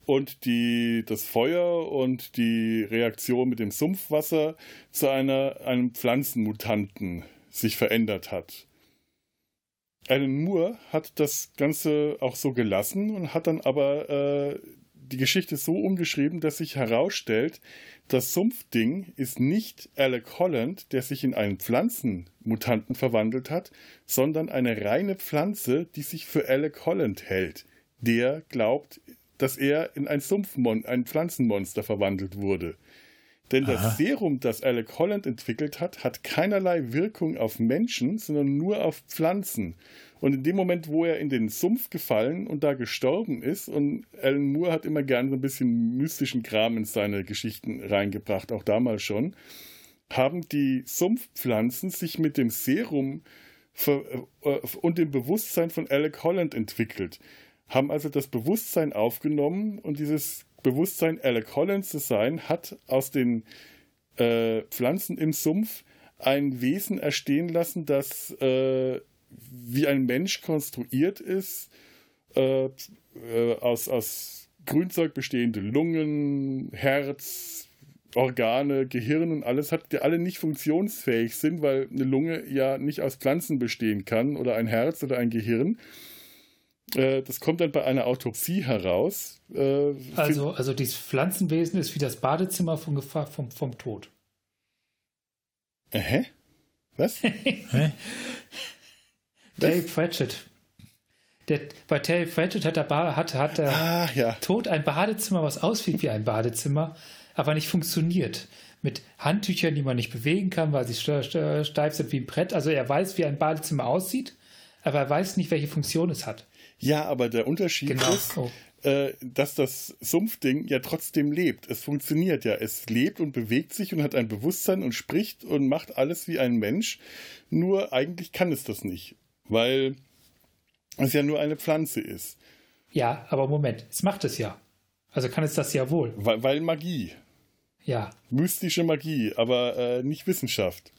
und die, das Feuer und die Reaktion mit dem Sumpfwasser zu einer, einem Pflanzenmutanten sich verändert hat. Alan Moore hat das Ganze auch so gelassen und hat dann aber äh, die Geschichte so umgeschrieben, dass sich herausstellt, das Sumpfding ist nicht Alec Holland, der sich in einen Pflanzenmutanten verwandelt hat, sondern eine reine Pflanze, die sich für Alec Holland hält. Der glaubt, dass er in ein Sumpfmon ein Pflanzenmonster verwandelt wurde. Denn Aha. das Serum, das Alec Holland entwickelt hat, hat keinerlei Wirkung auf Menschen, sondern nur auf Pflanzen. Und in dem Moment, wo er in den Sumpf gefallen und da gestorben ist, und Alan Moore hat immer gerne so ein bisschen mystischen Kram in seine Geschichten reingebracht, auch damals schon, haben die Sumpfpflanzen sich mit dem Serum äh, und dem Bewusstsein von Alec Holland entwickelt. Haben also das Bewusstsein aufgenommen und dieses Bewusstsein, Alec Holland zu sein, hat aus den äh, Pflanzen im Sumpf ein Wesen erstehen lassen, das äh, wie ein Mensch konstruiert ist, äh, äh, aus, aus Grünzeug bestehende Lungen, Herz, Organe, Gehirn und alles hat, die alle nicht funktionsfähig sind, weil eine Lunge ja nicht aus Pflanzen bestehen kann oder ein Herz oder ein Gehirn. Äh, das kommt dann bei einer Autopsie heraus. Äh, also, also dieses Pflanzenwesen ist wie das Badezimmer von Gefahr vom, vom Tod. Hä? Was? Hä? Terry Pratchett. Der, bei Terry Pratchett hat der, hat, hat der ah, ja. Tod ein Badezimmer, was aussieht wie ein Badezimmer, aber nicht funktioniert. Mit Handtüchern, die man nicht bewegen kann, weil sie steif sind wie ein Brett. Also er weiß, wie ein Badezimmer aussieht, aber er weiß nicht, welche Funktion es hat. Ja, aber der Unterschied genau. ist, oh. äh, dass das Sumpfding ja trotzdem lebt. Es funktioniert ja. Es lebt und bewegt sich und hat ein Bewusstsein und spricht und macht alles wie ein Mensch. Nur eigentlich kann es das nicht weil es ja nur eine Pflanze ist. Ja, aber Moment, es macht es ja. Also kann es das ja wohl. Weil, weil Magie. Ja. Mystische Magie, aber äh, nicht Wissenschaft.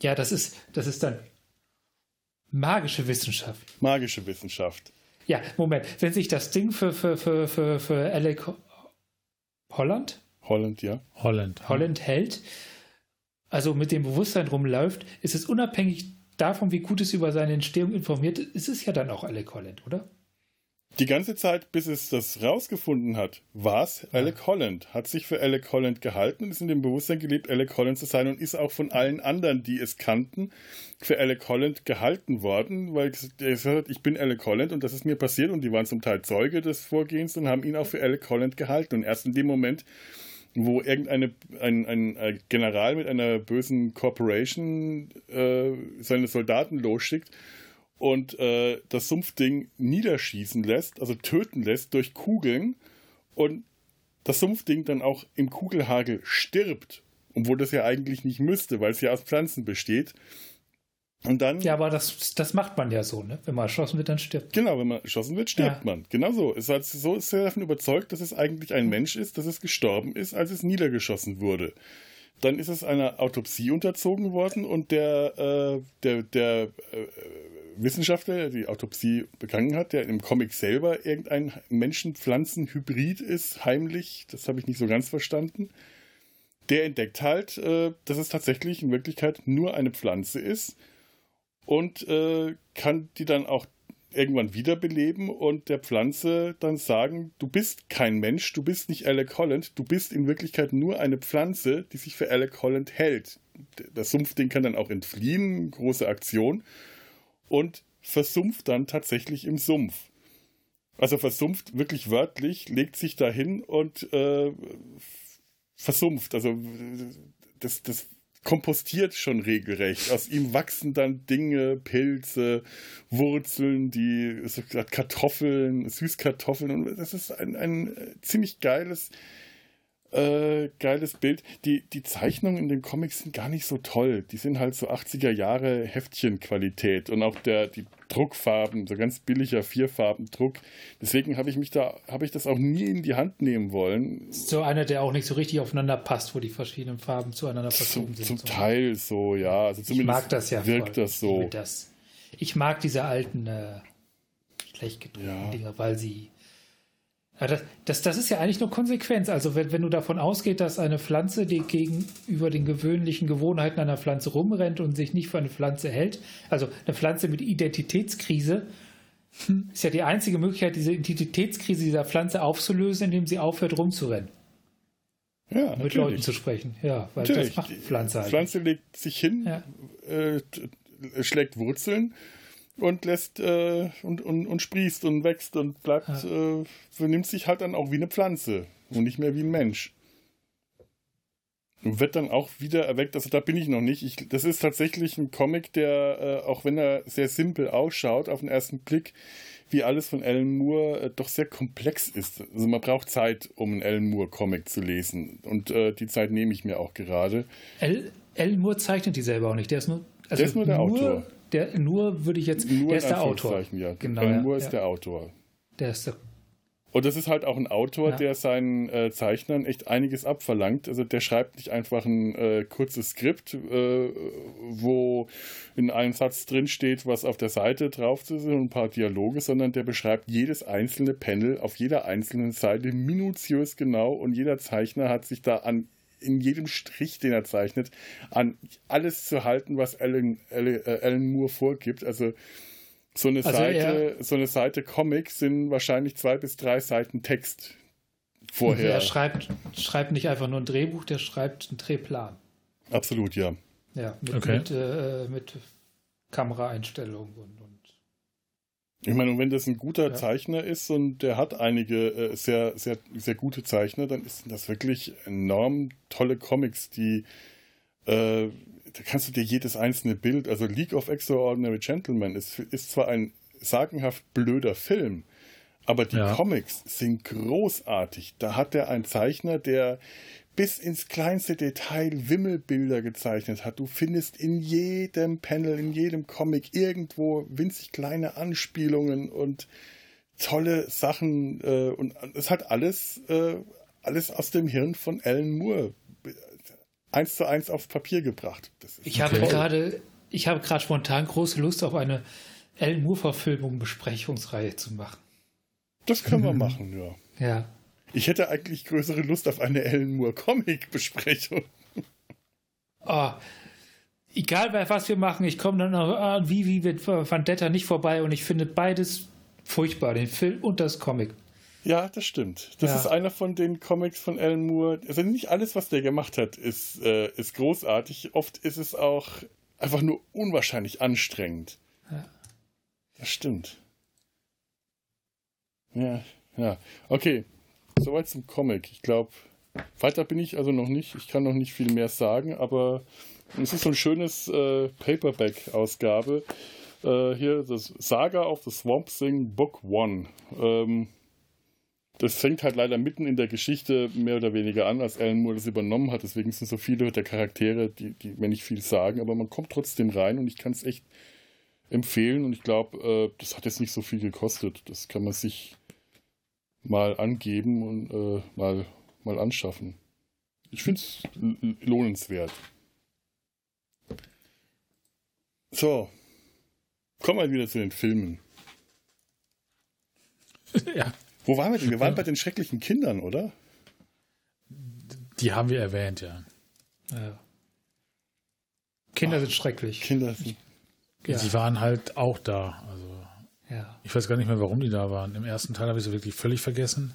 Ja, das ist, das ist dann magische Wissenschaft. Magische Wissenschaft. Ja, Moment, wenn sich das Ding für, für, für, für, für Alec Holland? Holland, ja. Holland. Holland hält, also mit dem Bewusstsein rumläuft, ist es unabhängig davon, wie gut es über seine Entstehung informiert ist, es ja dann auch Alec Holland, oder? Die ganze Zeit, bis es das rausgefunden hat, war es Alec Holland. Hat sich für Alec Holland gehalten und ist in dem Bewusstsein gelebt, Alec Holland zu sein und ist auch von allen anderen, die es kannten, für Alec Holland gehalten worden, weil er gesagt hat, ich bin Alec Holland und das ist mir passiert und die waren zum Teil Zeuge des Vorgehens und haben ihn auch für Alec Holland gehalten. Und erst in dem Moment, wo irgendein ein, ein General mit einer bösen Corporation äh, seine Soldaten losschickt und äh, das Sumpfding niederschießen lässt, also töten lässt durch Kugeln und das Sumpfding dann auch im Kugelhagel stirbt, obwohl das ja eigentlich nicht müsste, weil es ja aus Pflanzen besteht. Und dann. Ja, aber das, das macht man ja so, ne? Wenn man erschossen wird, dann stirbt man. Genau, wenn man erschossen wird, stirbt ja. man. Genau so. Es hat so ist er davon überzeugt, dass es eigentlich ein Mensch ist, dass es gestorben ist, als es niedergeschossen wurde. Dann ist es einer Autopsie unterzogen worden und der, äh, der, der äh, Wissenschaftler, der die Autopsie begangen hat, der im Comic selber irgendein Menschen-Pflanzen-Hybrid ist, heimlich, das habe ich nicht so ganz verstanden der entdeckt halt, äh, dass es tatsächlich in Wirklichkeit nur eine Pflanze ist und äh, kann die dann auch irgendwann wiederbeleben und der Pflanze dann sagen, du bist kein Mensch, du bist nicht Alec Holland, du bist in Wirklichkeit nur eine Pflanze, die sich für Alec Holland hält. Das Sumpfding kann dann auch entfliehen, große Aktion, und versumpft dann tatsächlich im Sumpf. Also versumpft wirklich wörtlich, legt sich dahin und äh, versumpft. Also das, das kompostiert schon regelrecht. Aus ihm wachsen dann Dinge, Pilze, Wurzeln, die Kartoffeln, Süßkartoffeln. Und das ist ein, ein ziemlich geiles äh, geiles Bild. Die, die Zeichnungen in den Comics sind gar nicht so toll. Die sind halt so 80er Jahre Heftchenqualität und auch der, die Druckfarben, so ganz billiger Vierfarbendruck. Deswegen habe ich mich da, habe ich das auch nie in die Hand nehmen wollen. So einer, der auch nicht so richtig aufeinander passt, wo die verschiedenen Farben zueinander verschoben sind. Zum so. Teil so, ja. Also zumindest ich mag das ja wirkt voll. das so. Das. Ich mag diese alten äh, schlecht gedruckten ja. Dinger, weil sie ja, das, das, das, ist ja eigentlich nur Konsequenz. Also wenn, wenn du davon ausgehst, dass eine Pflanze, die gegenüber den gewöhnlichen Gewohnheiten einer Pflanze rumrennt und sich nicht für eine Pflanze hält, also eine Pflanze mit Identitätskrise, ist ja die einzige Möglichkeit, diese Identitätskrise dieser Pflanze aufzulösen, indem sie aufhört rumzurennen. Ja, mit. Leuten zu sprechen. Ja, weil natürlich. das macht Pflanze halt. Pflanze legt sich hin, ja. äh, schlägt Wurzeln und lässt äh, und, und, und sprießt und wächst und bleibt, ja. äh, benimmt sich halt dann auch wie eine Pflanze und nicht mehr wie ein Mensch. Und wird dann auch wieder erweckt, also da bin ich noch nicht. Ich, das ist tatsächlich ein Comic, der, äh, auch wenn er sehr simpel ausschaut, auf den ersten Blick, wie alles von Alan Moore, äh, doch sehr komplex ist. Also man braucht Zeit, um einen Alan Moore-Comic zu lesen. Und äh, die Zeit nehme ich mir auch gerade. Alan Moore zeichnet die selber auch nicht. Der ist nur, also der ist nur der nur, Autor. Der, nur würde ich jetzt. Nur der ist der Autor. Ja. Genau, Alan Moore ja. ist der Autor. Der ist der und das ist halt auch ein Autor, ja. der seinen äh, Zeichnern echt einiges abverlangt. Also der schreibt nicht einfach ein äh, kurzes Skript, äh, wo in einem Satz drin steht, was auf der Seite drauf ist und ein paar Dialoge, sondern der beschreibt jedes einzelne Panel auf jeder einzelnen Seite minutiös genau und jeder Zeichner hat sich da an in jedem Strich, den er zeichnet, an alles zu halten, was Alan, Alan, äh, Alan Moore vorgibt. Also so eine, also Seite, so eine Seite Comic sind wahrscheinlich zwei bis drei Seiten Text vorher. Er schreibt, schreibt nicht einfach nur ein Drehbuch, der schreibt einen Drehplan. Absolut, ja. Ja, mit, okay. mit, äh, mit Kameraeinstellungen und ich meine, wenn das ein guter ja. Zeichner ist und der hat einige äh, sehr, sehr, sehr gute Zeichner, dann sind das wirklich enorm tolle Comics, die äh, da kannst du dir jedes einzelne Bild, also League of Extraordinary Gentlemen ist, ist zwar ein sagenhaft blöder Film, aber die ja. Comics sind großartig. Da hat er einen Zeichner, der bis ins kleinste Detail Wimmelbilder gezeichnet hat. Du findest in jedem Panel, in jedem Comic irgendwo winzig kleine Anspielungen und tolle Sachen. Äh, und es hat alles, äh, alles aus dem Hirn von Alan Moore eins zu eins aufs Papier gebracht. ich habe gerade, ich habe gerade spontan große Lust auf eine Alan Moore-Verfilmung Besprechungsreihe zu machen. Das können wir machen, ja. Ja. Ich hätte eigentlich größere Lust auf eine Alan Moore Comic-Besprechung. Oh, egal was wir machen, ich komme dann an Vivi mit Vendetta nicht vorbei und ich finde beides furchtbar, den Film und das Comic. Ja, das stimmt. Das ja. ist einer von den Comics von Alan Moore. Also nicht alles, was der gemacht hat, ist, äh, ist großartig. Oft ist es auch einfach nur unwahrscheinlich anstrengend. Ja. Das stimmt. Ja, ja. Okay, soweit zum Comic. Ich glaube, weiter bin ich also noch nicht. Ich kann noch nicht viel mehr sagen, aber es ist so ein schönes äh, Paperback-Ausgabe. Äh, hier das Saga of the Swamp Thing Book One. Ähm, das fängt halt leider mitten in der Geschichte mehr oder weniger an, als Alan Moore das übernommen hat. Deswegen sind so viele der Charaktere, die, die mir nicht viel sagen, aber man kommt trotzdem rein und ich kann es echt empfehlen. Und ich glaube, äh, das hat jetzt nicht so viel gekostet. Das kann man sich mal angeben und äh, mal, mal anschaffen. Ich finde es lohnenswert. So, kommen wir wieder zu den Filmen. ja. Wo waren wir denn? Wir waren bei den schrecklichen Kindern, oder? Die haben wir erwähnt, ja. Ja. Kinder sind schrecklich. Kinder sind. Ja. Sie waren halt auch da. Also ja. ich weiß gar nicht mehr, warum die da waren. Im ersten Teil habe ich sie wirklich völlig vergessen.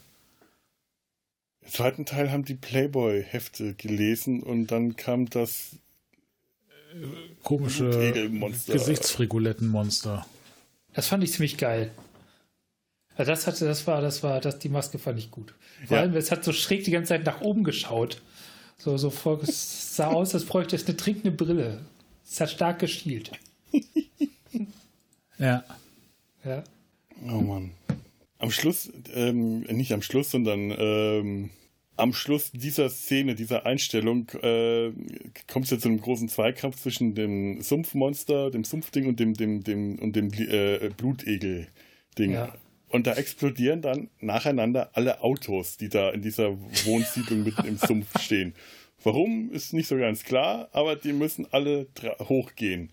Im zweiten Teil haben die Playboy-Hefte gelesen und dann kam das Komische Blutegelmonster. Gesichtsfrigulettenmonster. Das fand ich ziemlich geil. Also das hatte, das war, das war, das, die Maske fand ich gut. Vor Ja. allem, es hat so schräg die ganze Zeit nach oben geschaut. So, so vor, es sah aus, als bräuchte es eine trinkende Brille. Es hat stark geschielt. Ja. Ja. Oh Mann. Am Schluss, ähm, nicht am Schluss, sondern ähm, am Schluss dieser Szene, dieser Einstellung, äh, kommt es ja zu einem großen Zweikampf zwischen dem Sumpfmonster, dem Sumpfding und dem, dem, dem, und dem äh, Blutegel-Ding. Ja. Und da explodieren dann nacheinander alle Autos, die da in dieser Wohnsiedlung mitten im Sumpf stehen. Warum, ist nicht so ganz klar, aber die müssen alle hochgehen.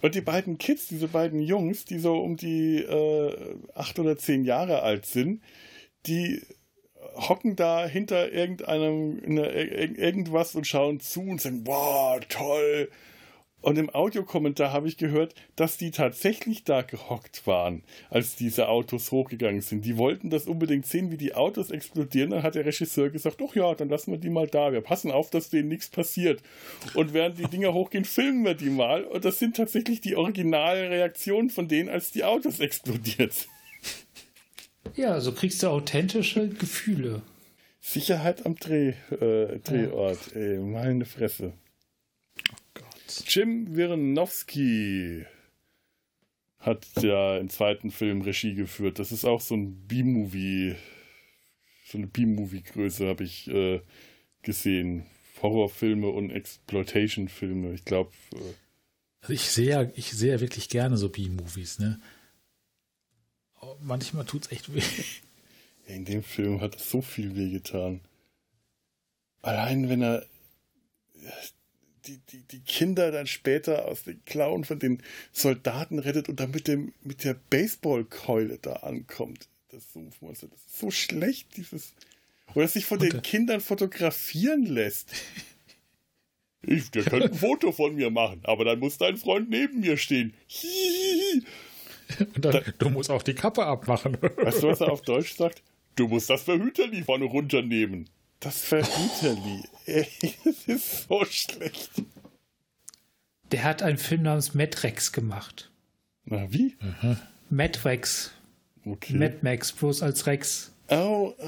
Und die beiden Kids, diese beiden Jungs, die so um die äh, acht oder zehn Jahre alt sind, die hocken da hinter irgendeinem ne, ir- irgendwas und schauen zu und sagen, wow, toll. Und im Audiokommentar habe ich gehört, dass die tatsächlich da gehockt waren, als diese Autos hochgegangen sind. Die wollten das unbedingt sehen, wie die Autos explodieren. Dann hat der Regisseur gesagt, ach ja, dann lassen wir die mal da. Wir passen auf, dass denen nichts passiert. Und während die Dinger hochgehen, filmen wir die mal. Und das sind tatsächlich die originale Reaktionen von denen, als die Autos explodiert sind. Ja, so kriegst du authentische Gefühle. Sicherheit am Dreh, äh, Drehort. Ey, meine Fresse. Jim Wirenowski hat ja im zweiten Film Regie geführt. Das ist auch so ein B-Movie, so eine B-Movie-Größe habe ich äh, gesehen. Horrorfilme und Exploitation-Filme. Ich glaube, äh, Also ich sehe ja, ich sehe ja wirklich gerne so B-Movies, ne? Aber manchmal tut's echt weh. in dem Film hat es so viel wehgetan. Allein wenn er die, die, die Kinder dann später aus den Klauen von den Soldaten rettet und dann mit, dem, mit der Baseballkeule da ankommt. Das Sumpfmonster. Das ist so schlecht, dieses. Oder sich von den der- Kindern fotografieren lässt. Ich, der könnte ein Foto von mir machen, aber dann muss dein Freund neben mir stehen. Hihihi. Und dann, du musst auch die Kappe abmachen. Weißt du, was er auf Deutsch sagt? Du musst das Verhüterli vorne runternehmen. Das Verhüterli. Ey, das ist so schlecht. Der hat einen Film namens Matrix gemacht. Na, wie? Matrix. Okay. Mad Max, bloß als Rex. oh, äh,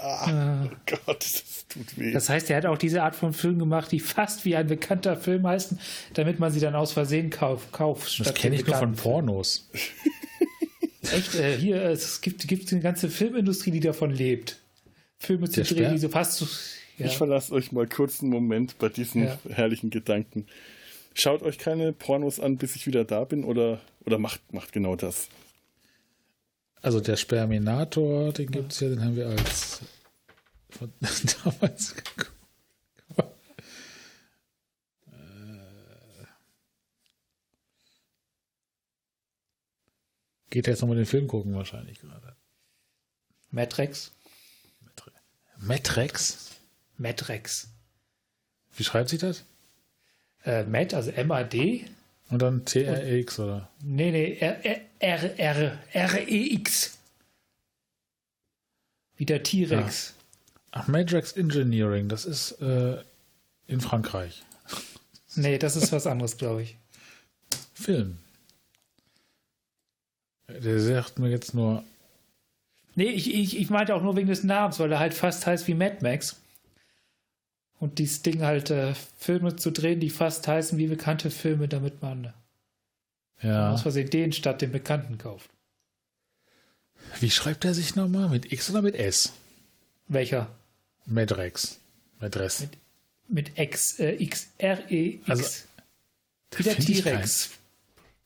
ah, oh Gott, das tut weh. Das heißt, er hat auch diese Art von Film gemacht, die fast wie ein bekannter Film heißen, damit man sie dann aus Versehen kauft. kauft Das statt kenne ich nur von. Pornos. Echt, äh, hier, es gibt, gibt eine ganze Filmindustrie, die davon lebt. Filme zu drehen, Sperr? die so fast so. Ja. Ich verlasse euch mal kurz einen Moment bei diesen Ja. herrlichen Gedanken. Schaut euch keine Pornos an, bis ich wieder da bin, oder, oder macht, macht genau das. Also der Sperminator, den gibt es ja, den haben wir als von damals geguckt. Äh. Geht jetzt nochmal den Film gucken wahrscheinlich gerade. Matrix. Matrix? Matrix. Wie schreibt sich das? Äh, Matt, also M-A-D. Und dann TRX oder? Nee, nee, R, R, R, R, R-E-X. Wie der T-Rex. Ach, Matrix Engineering, das ist äh, in Frankreich. Nee, das ist was anderes, glaube ich. Film. Der sagt mir jetzt nur, Nee, ich, ich, ich meinte auch nur wegen des Namens, weil er halt fast heißt wie Mad Max. Und dieses Ding halt äh, Filme zu drehen, die fast heißen wie bekannte Filme, damit man ja. aus Versehen den statt den Bekannten kauft. Wie schreibt er sich nochmal? Mit X oder mit S? Welcher? Matrix. Matrix. Mit X, äh, X, R, E, X. Also, wie der find ich T-Rex.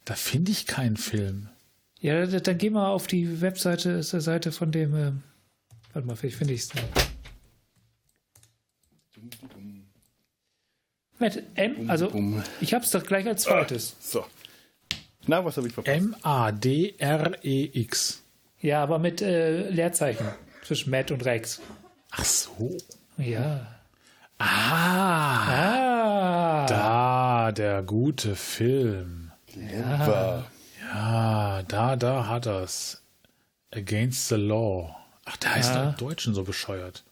Da finde ich keinen Film. Ja, da- dann geh mal auf die Webseite, ist der Seite von dem. Ähm, warte mal, vielleicht finde ich es. Mit M, also ich habe es doch gleich als zweites. So. Na, was habe ich verpasst? M-A-D-R-E-X. Ja, aber mit äh, Leerzeichen zwischen Matt und Rex. Ach so. Ja. Ah. der gute Film. War. Ja, da, da hat er's. Against the Law. Ach, der heißt Ja. doch im Deutschen so bescheuert.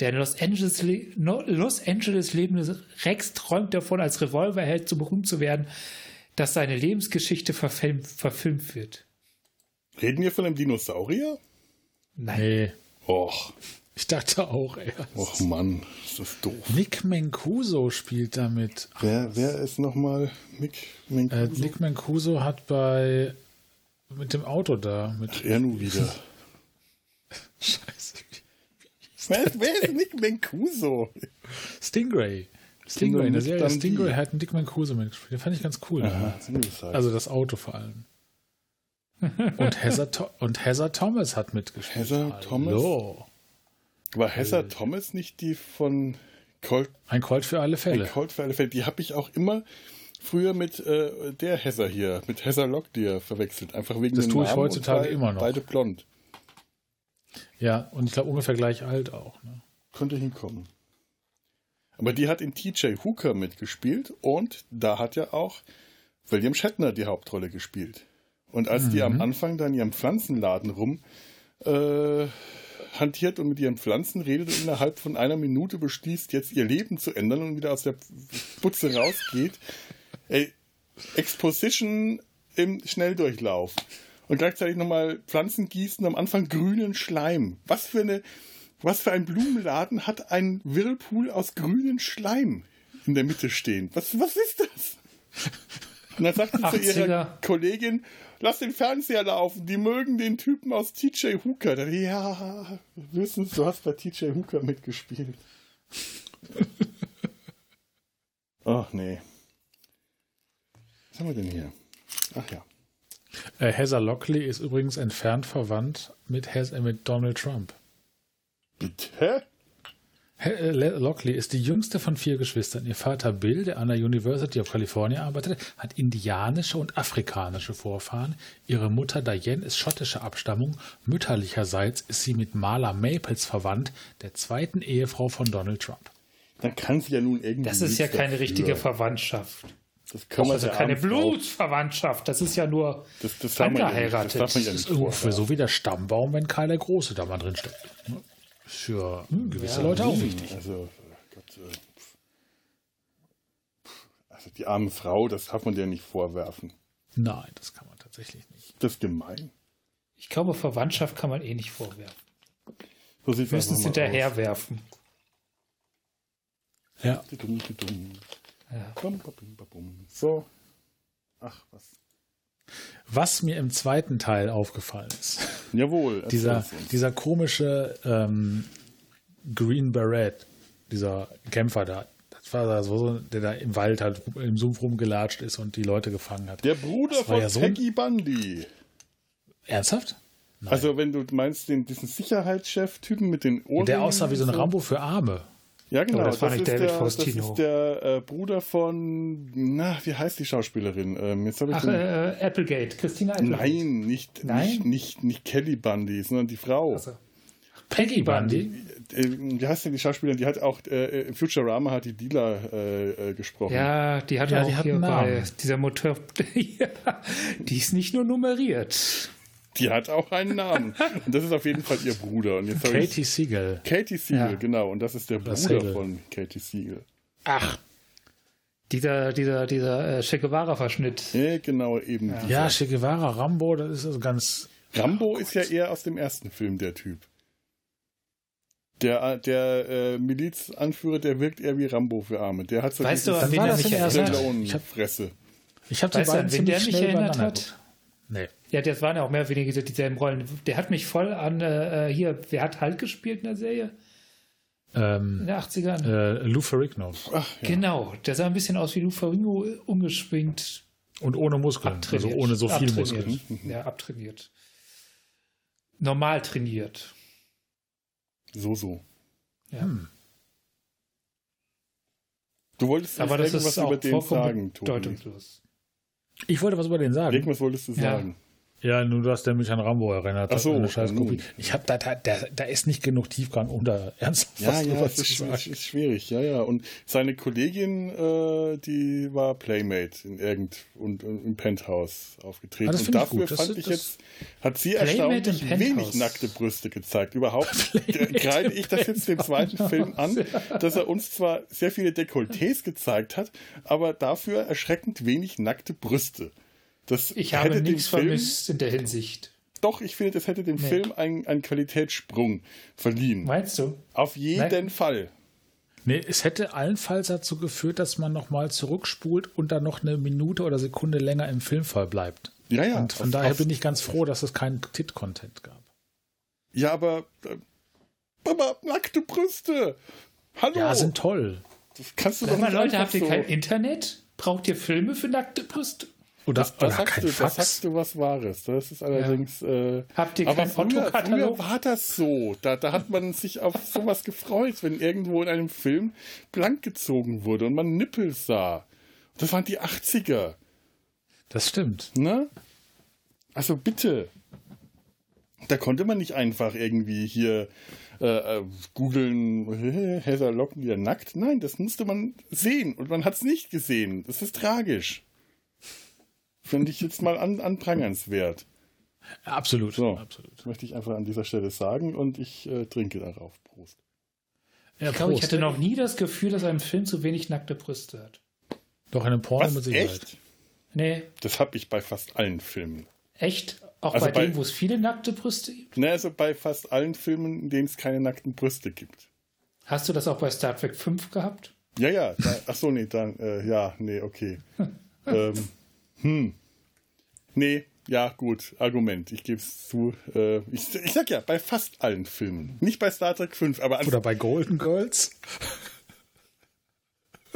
Der in Los Angeles, Los Angeles lebende Rex träumt davon, als Revolverheld so berühmt zu werden, dass seine Lebensgeschichte verfilmt, verfilmt wird. Reden wir von einem Dinosaurier? Nein. Nee, Och, ich dachte auch, ey. och Mann, ist das doof. Nick Mancuso spielt damit. Wer, wer ist nochmal Mick Mancuso? Äh, Nick Mancuso hat bei mit dem Auto da mit er nun wieder. Scheiße. wer, ist, wer ist Nick Mancuso? Stingray. Stingray, in der Serie Stingray hat Nick Mancuso mitgespielt. Den fand ich ganz cool. Aha, also, das Auto vor allem. Und Heather, und Heather Thomas hat mitgespielt. Heather Thomas? Hallo. War Heather Thomas nicht die von Colt, Ein Colt für alle ein Fälle. Colt für alle Fälle? Die habe ich auch immer früher mit äh, der Heather hier, mit Heather Locklear verwechselt. Einfach wegen Das tue ich Namen heutzutage immer noch. Beide blond. Ja, und ich glaube ungefähr gleich alt auch. Ne? Könnte hinkommen. Aber die hat in TJ Hooker mitgespielt und da hat ja auch William Shatner die Hauptrolle gespielt. Und als die Mhm. am Anfang da in ihrem Pflanzenladen rum äh, hantiert und mit ihren Pflanzen redet und innerhalb von einer Minute beschließt, jetzt ihr Leben zu ändern und wieder aus der Putze rausgeht. Ey, Exposition im Schnelldurchlauf. Und gleichzeitig nochmal Pflanzen gießen, am Anfang grünen Schleim. Was für eine, was für ein Blumenladen hat ein Whirlpool aus grünen Schleim in der Mitte stehen? Was, was ist das? Und dann sagt sie zu ihrer 80er. Kollegin, lass den Fernseher laufen, die mögen den Typen aus TJ Hooker. Dann, ja, wir wissen, du hast bei TJ Hooker mitgespielt. Ach nee. Was haben wir denn hier? Ach ja. Äh, Heather Lockley ist übrigens entfernt verwandt mit, Hes äh, mit Donald Trump. Bitte? Äh, Le- Lockley ist die jüngste von vier Geschwistern. Ihr Vater Bill, der an der University of California arbeitete, hat indianische und afrikanische Vorfahren. Ihre Mutter Diane ist schottischer Abstammung. Mütterlicherseits ist sie mit Marla Maples verwandt, der zweiten Ehefrau von Donald Trump. Dann kann sie ja nun irgendwie. Das ist ja keine dafür. richtige Verwandtschaft. Das kann man Also der keine Blutsverwandtschaft. Das ist ja nur Das, das, darf man ja nicht, das angeheiratet. darf man ja Das nicht ist ungefähr so wie der Stammbaum, wenn Karl der Große da mal drin steckt. Für gewisse Leute auch wichtig. Also, äh, Gott, äh, also die arme Frau, das darf man der nicht vorwerfen. Nein, das kann man tatsächlich nicht. Das ist gemein. Ich glaube, Verwandtschaft kann man eh nicht vorwerfen. So sieht Wir müssen es einfach mal hinterherwerfen. Ja. Ja. So. Ach, was. Was mir im zweiten Teil aufgefallen ist, Jawohl. dieser, dieser komische ähm, Green Beret, dieser Kämpfer da, das war da so, der da im Wald halt im Sumpf rumgelatscht ist und die Leute gefangen hat. Der Bruder Das von ja so Peggy Bundy. Ernsthaft? Also, wenn du meinst, den, diesen Sicherheitschef-Typen mit den Ohren. Der aussah wie so ein Rambo für Arme. Ja, genau. Aber das war nicht ist David der, Faustino. Das ist der äh, Bruder von. Na, wie heißt die Schauspielerin? Ähm, jetzt ich Ach, den- äh, Applegate. Christina Applegate. Nein, nicht, Nein? Nicht, nicht, nicht Kelly Bundy, sondern die Frau. Also, Peggy Bundy. Äh, wie heißt denn die Schauspielerin? Die hat auch äh, im Futurama hat die Dealer äh, äh, gesprochen. Ja, die hat Ja, auch die hat hier bei dieser Motor. ja, die ist nicht nur nummeriert. Die hat auch einen Namen. Und das ist auf jeden Fall ihr Bruder. Und jetzt ich- Katie Siegel. Katie Siegel, Ja. genau. Und das ist der Das Bruder Siegel. von Katie Siegel. Ach, Dieser, dieser, dieser äh, Che Guevara-Verschnitt. Ja, genau, eben. dieser. ja, Che Guevara, Rambo, das ist also ganz. Rambo ist ja eher aus dem ersten Film der Typ. Der, der äh, Milizanführer, der wirkt eher wie Rambo für Arme. Der hat so Weißt du, an wen war er das mich denn erst? erinnert? Ich hab- Stallone-Fresse. Ich habe die Weißt du, beiden an wen der mich schnell erinnert hat? Nee. Ja, das waren ja auch mehr oder weniger dieselben Rollen. Der hat mich voll an, äh, hier, wer hat Hulk gespielt in der Serie? Ähm, In den 80ern? äh, Lou Ferrigno. Ach, ja. Genau, der sah ein bisschen aus wie Lou Ferrigno, äh, umgeschwingt, Und ohne Muskeln. abtrainiert. Also ohne so viel abtrainiert. Muskeln. Ja, abtrainiert. Normal trainiert. So, so. Ja. Hm. Du wolltest Aber das irgendwas ist auch über den sagen, Tobi. bedeutungslos. Ich wollte was über den sagen. Irgendwas wolltest du sagen. Ja, nur du hast der mich an Rambo erinnert. Ach so, eine scheiß. Kopie. Ich hab da, da, da, da ist nicht genug Tiefgang, da ernsthaft Ja, ja, zu ist, ist schwierig, ja, ja. Und seine Kollegin, äh, die war Playmate in irgend und, und im Penthouse aufgetreten. Ah, das und find ich dafür gut. Das- fand ich das- jetzt, hat sie Playmate erstaunlich wenig nackte Brüste gezeigt. Überhaupt greite ich das jetzt dem zweiten Film an, dass er uns zwar sehr viele Dekolletés gezeigt hat, aber dafür erschreckend wenig nackte Brüste. Das Ich habe nichts Film, vermisst in der Hinsicht. Doch, ich finde, das hätte dem Nee. Film einen, einen Qualitätssprung verliehen. Meinst du? Auf jeden Fall. Nee, es hätte allenfalls dazu geführt, dass man nochmal zurückspult und dann noch eine Minute oder Sekunde länger im Filmfall bleibt. Ja, ja. Und von auf- daher auf- bin ich ganz froh, dass es keinen Tit-Content gab. Ja, aber. Äh, aber nackte Brüste! Hallo! Ja, sind toll. das kannst du doch mal, nicht Leute, habt ihr so. kein Internet? Braucht ihr Filme für nackte Brüste? Oder, Das, das, oder sagst du, das sagst du was Wahres. Das ist allerdings. Äh, Habt ihr aber früher, früher war das so. Da, da hat man sich auf sowas gefreut, wenn irgendwo in einem Film blank gezogen wurde und man Nippel sah. Das waren die 80er. Das stimmt. Ne? Also bitte. Da konnte man nicht einfach irgendwie hier äh, äh, googeln, Heather Locken ja nackt. Nein, das musste man sehen und man hat es nicht gesehen. Das ist tragisch. Finde ich jetzt mal an, anprangernswert. Absolut. So, Absolut. das möchte ich einfach an dieser Stelle sagen und ich äh, trinke darauf. Prost. Ja, Ich glaube, ich hatte noch nie das Gefühl, dass ein Film zu wenig nackte Brüste hat. Doch in einem Porno mit Sicherheit. Echt? Nee, Das habe ich bei fast allen Filmen. echt? Auch Also bei, bei- denen, wo es viele nackte Brüste gibt? Ne, also bei fast allen Filmen, in denen es keine nackten Brüste gibt. Hast du das auch bei Star Trek 5 gehabt? Ja, ja. Da, ach so, nee, dann, äh, ja, nee, okay. ähm, hm. Nee, ja, gut, Argument. Ich gebe es zu. Äh, ich, ich sag ja, bei fast allen Filmen. Nicht bei Star Trek 5, aber an, Oder bei Golden Girls.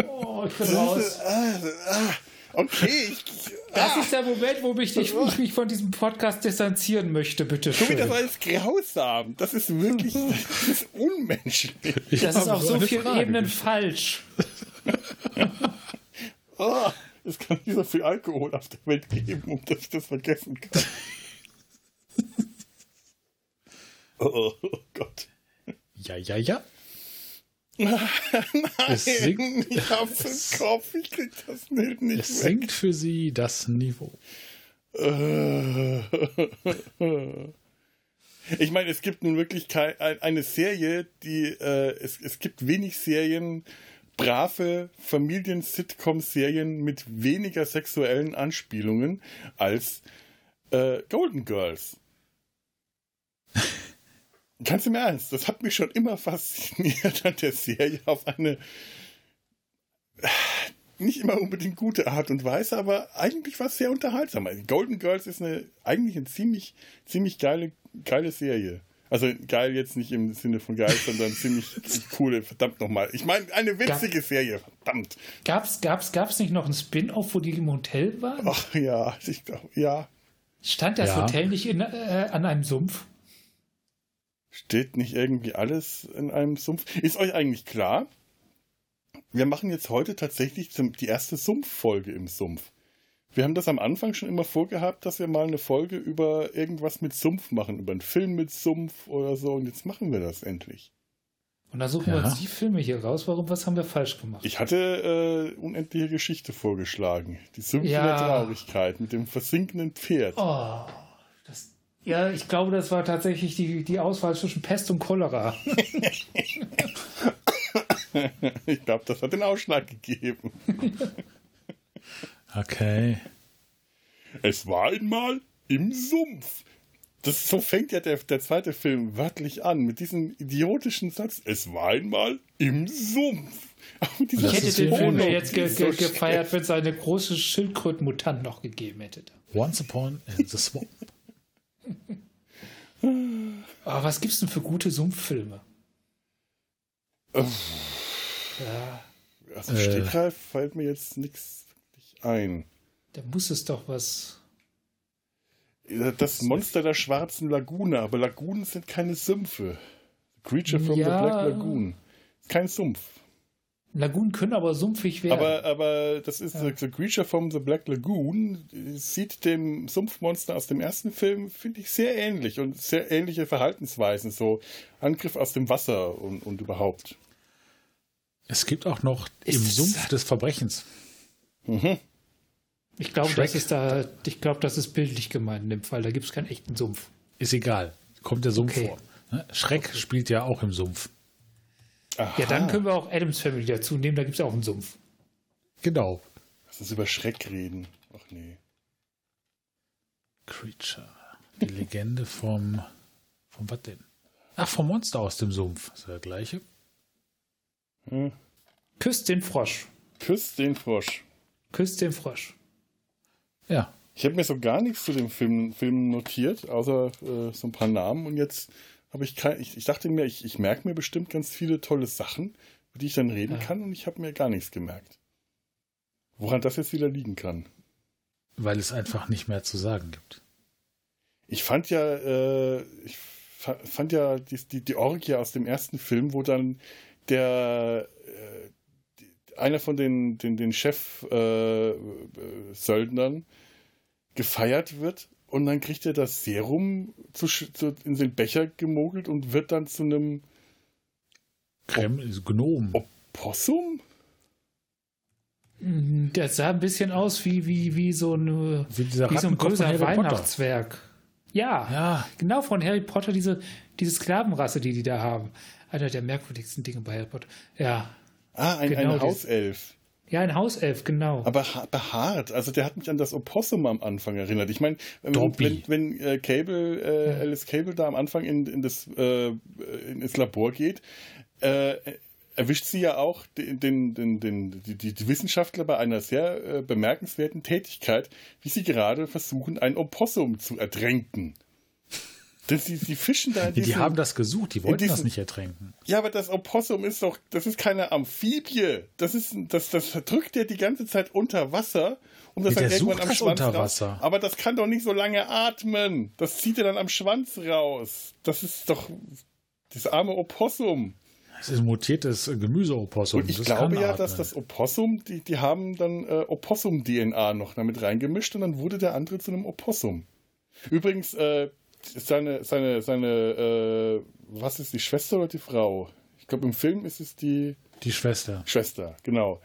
Oh, ich bin raus. okay, ich, Das ist der Moment, wo ich, ich, ich mich von diesem Podcast distanzieren möchte, bitte Tobi, schön. das war jetzt grausam. Das ist wirklich, das ist unmenschlich. Das ist auf so eine vielen. Ebenen falsch. Oh, es kann nicht so viel Alkohol auf der Welt geben, um dass ich das vergessen kann. Oh, oh Gott. Ja, ja, ja. Nein, Es sinkt- ich hab's im Kopf, ich krieg das nicht, nicht Es weg. senkt für sie das Niveau. Äh. Ich meine, es gibt nun wirklich kei- ein- eine Serie, die äh, es, es gibt wenig Serien, brave Familien-Sitcom-Serien mit weniger sexuellen Anspielungen als äh, Golden Girls. Ganz im Ernst, das hat mich schon immer fasziniert an der Serie auf eine nicht immer unbedingt gute Art und Weise, aber eigentlich war es sehr unterhaltsam. Golden Girls ist eine eigentlich eine ziemlich ziemlich geile geile Serie. Also geil jetzt nicht im Sinne von geil, sondern ziemlich coole, verdammt nochmal. Ich meine, eine witzige Serie, verdammt. Gab's, gab's, gab's nicht noch ein Spin-off, wo die im Hotel waren? Ach ja, ich glaube, ja. Stand das Ja. Hotel nicht in, äh, an einem Sumpf? Steht nicht irgendwie alles in einem Sumpf? Ist euch eigentlich klar? Wir machen jetzt heute tatsächlich zum, die erste Sumpffolge im Sumpf. Wir haben das am Anfang schon immer vorgehabt, dass wir mal eine Folge über irgendwas mit Sumpf machen, über einen Film mit Sumpf oder so. Und jetzt machen wir das endlich. Und dann suchen wir Ja. uns die Filme hier raus. Warum, was haben wir falsch gemacht? Ich hatte äh, unendliche Geschichte vorgeschlagen. Die Sümpfe Ja. der Traurigkeit mit dem versinkenden Pferd. Oh, das, ja, ich glaube, das war tatsächlich die, die Auswahl zwischen Pest und Cholera. Ich glaube, das hat den Ausschlag gegeben. Okay. Es war einmal im Sumpf. Das, so fängt ja der, der zweite Film wörtlich an, mit diesem idiotischen Satz. Es war einmal im Sumpf. Ich hätte den so Film ja jetzt ge so ge gefeiert, wenn es eine große Schildkrötenmutant noch gegeben hätte. Once upon in the swamp. Aber was gibt's denn für gute Sumpffilme? Ja, Aus dem Äh. Stegreif fällt mir jetzt nichts ein. da muss es doch was. Das Monster der schwarzen Lagune, aber Lagunen sind keine Sümpfe. Creature from Ja. the Black Lagoon. Kein Sumpf. Lagunen können aber sumpfig werden. Aber, aber das ist ja. The Creature from the Black Lagoon. Sieht dem Sumpfmonster aus dem ersten Film, finde ich, sehr ähnlich und sehr ähnliche Verhaltensweisen. So Angriff aus dem Wasser und, und überhaupt. Es gibt auch noch ist im Sumpf des Verbrechens. Mhm. Ich glaube, das ist da, ich glaube, das ist bildlich gemeint in dem Fall. Da gibt es keinen echten Sumpf. Ist egal. Kommt der Sumpf okay. vor. Ne? Schreck okay. spielt ja auch im Sumpf. Aha. Ja, dann können wir auch Adams Family dazu nehmen, da gibt es auch einen Sumpf. Genau. Lass uns über Schreck reden. Ach nee. Creature. Die Legende vom. Vom was denn? Ach, vom Monster aus dem Sumpf. Ist der gleiche? Hm. Küsst den Frosch. Küsst den Frosch. Küsst den Frosch. Ja. Ich habe mir so gar nichts zu dem Film, Film notiert, außer äh, so ein paar Namen und jetzt aber ich, kann, ich, ich dachte mir, ich, ich merke mir bestimmt ganz viele tolle Sachen, über die ich dann reden ja. kann und ich habe mir gar nichts gemerkt. Woran das jetzt wieder liegen kann. Weil es einfach nicht mehr zu sagen gibt. Ich fand ja, äh, ich fand ja die, die, die Orgie aus dem ersten Film, wo dann der äh, einer von den, den, den Chef-Söldnern äh, gefeiert wird und dann kriegt er das Serum zu, zu, in den Becher gemogelt und wird dann zu einem Krem Gnom. Opossum? Das sah ein bisschen aus wie, wie, wie so, eine, wie, wie so ein böser Weihnachtswerk. Ja, ja, genau von Harry Potter, diese, diese Sklavenrasse, die die da haben. Einer der merkwürdigsten Dinge bei Harry Potter. Ja. Ah, ein, genau ein Hauself. Ja, ein Hauself, genau. Aber behaart. Also der hat mich an das Opossum am Anfang erinnert. Ich meine, wenn, wenn, wenn äh, Cable, äh, ja. Alice Cable da am Anfang in, in das, äh, in das Labor geht, äh, erwischt sie ja auch den, den, den, den die, die, Wissenschaftler bei einer sehr äh, bemerkenswerten Tätigkeit, wie sie gerade versuchen, ein Opossum zu ertränken. Denn sie, sie fischen da. Diesen, die haben das gesucht, die wollten diesen, das nicht ertränken. Ja, aber das Opossum ist doch, das ist keine Amphibie. Das ist, das, das drückt ja die ganze Zeit unter Wasser. Um das ja, dann irgendwann am Schwanz unter Wasser. Raus. Aber das kann doch nicht so lange atmen. Das zieht er dann am Schwanz raus. Das ist doch das arme Opossum. Das ist ein mutiertes Gemüseopossum. Und ich das glaube ja, dass das Opossum, die, die haben dann äh, Opossum-DNA noch damit reingemischt und dann wurde der andere zu einem Opossum. Übrigens, äh, seine, seine, seine, äh, was ist die Schwester oder die Frau? Ich glaube, im Film ist es die. Die Schwester. Schwester, genau.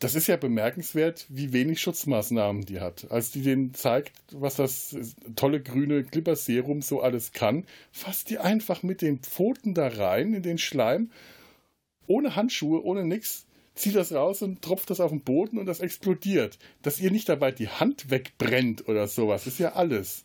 Das ist ja bemerkenswert, wie wenig Schutzmaßnahmen die hat. Als die denen zeigt, was das tolle grüne Glibberserum so alles kann, fasst die einfach mit den Pfoten da rein in den Schleim, ohne Handschuhe, ohne nix, zieht das raus und tropft das auf den Boden und das explodiert. Dass ihr nicht dabei die Hand wegbrennt oder sowas, ist ja alles.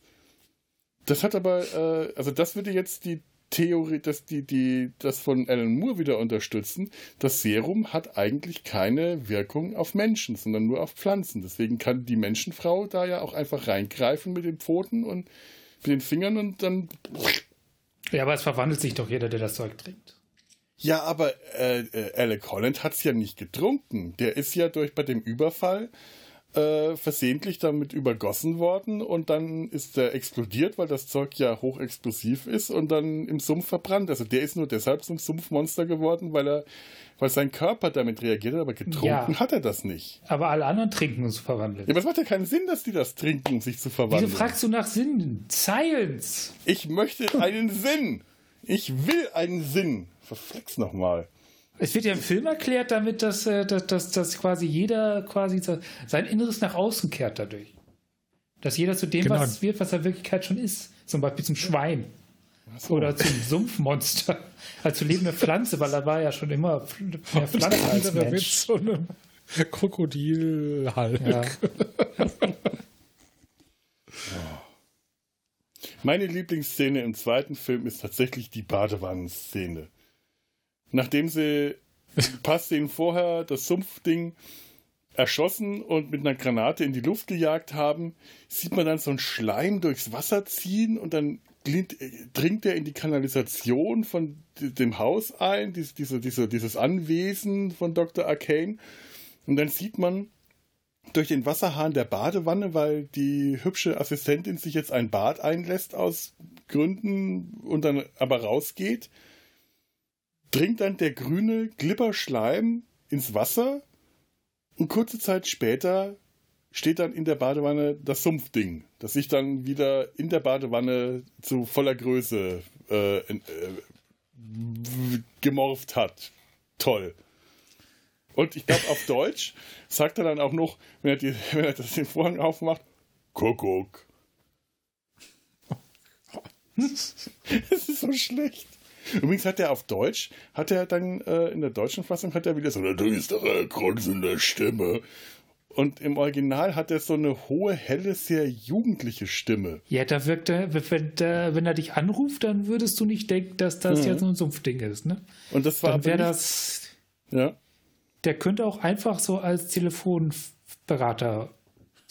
Das hat aber, äh, also das würde jetzt die Theorie, dass die, die das von Alan Moore wieder unterstützen. Das Serum hat eigentlich keine Wirkung auf Menschen, sondern nur auf Pflanzen. Deswegen kann die Menschenfrau da ja auch einfach reingreifen mit den Pfoten und mit den Fingern und dann. Ja, aber es verwandelt sich doch jeder, der das Zeug trinkt. Ja, aber äh, äh Alec Holland hat es ja nicht getrunken. Der ist ja durch bei dem Überfall äh, versehentlich damit übergossen worden und dann ist er explodiert, weil das Zeug ja hochexplosiv ist und dann im Sumpf verbrannt. Also der ist nur deshalb zum Sumpfmonster geworden, weil er, weil sein Körper damit reagiert hat, aber getrunken ja, hat er das nicht. Aber alle anderen trinken, um zu verwandeln. Ja, aber es macht ja keinen Sinn, dass die das trinken, um sich zu verwandeln. Wieso fragst du nach Sinn? Science! Ich möchte einen Sinn! Ich will einen Sinn! Verflex nochmal. Es wird ja im Film erklärt damit, dass, äh, dass, dass, dass quasi jeder quasi sein Inneres nach außen kehrt dadurch. Dass jeder zu dem genau. was wird, was er in Wirklichkeit schon ist. Zum Beispiel zum Schwein. So. Oder zum Sumpfmonster. Als zu lebende Pflanze, weil er war ja schon immer mehr Pflanze als Mensch. Mit so einem Krokodil halt. Ja. Meine Lieblingsszene im zweiten Film ist tatsächlich die Badewannenszene nachdem sie paar Szenen vorher das Sumpfding erschossen und mit einer Granate in die Luft gejagt haben, sieht man dann so einen Schleim durchs Wasser ziehen und dann dringt er in die Kanalisation von dem Haus ein, diese, diese, dieses Anwesen von Dr. Arcane. Und dann sieht man durch den Wasserhahn der Badewanne, weil die hübsche Assistentin sich jetzt ein Bad einlässt aus Gründen und dann aber rausgeht, dringt dann der grüne Glibberschleim ins Wasser und kurze Zeit später steht dann in der Badewanne das Sumpfding, das sich dann wieder in der Badewanne zu voller Größe äh, äh, gemorpht hat. Toll. Und ich glaube, auf Deutsch sagt er dann auch noch, wenn er, die, wenn er das den Vorhang aufmacht, Kuckuck. Das ist so schlecht. Übrigens hat er auf Deutsch, hat er dann äh, in der deutschen Fassung hat er wieder so eine düstere, grunzende Stimme. Und im Original hat er so eine hohe, helle, sehr jugendliche Stimme. Ja, da wirkt er, wenn, wenn er dich anruft, dann würdest du nicht denken, dass das mhm. ja so ein Sumpfding ist, ne? Und das war dann wäre das. Ja. Der könnte auch einfach so als Telefonberater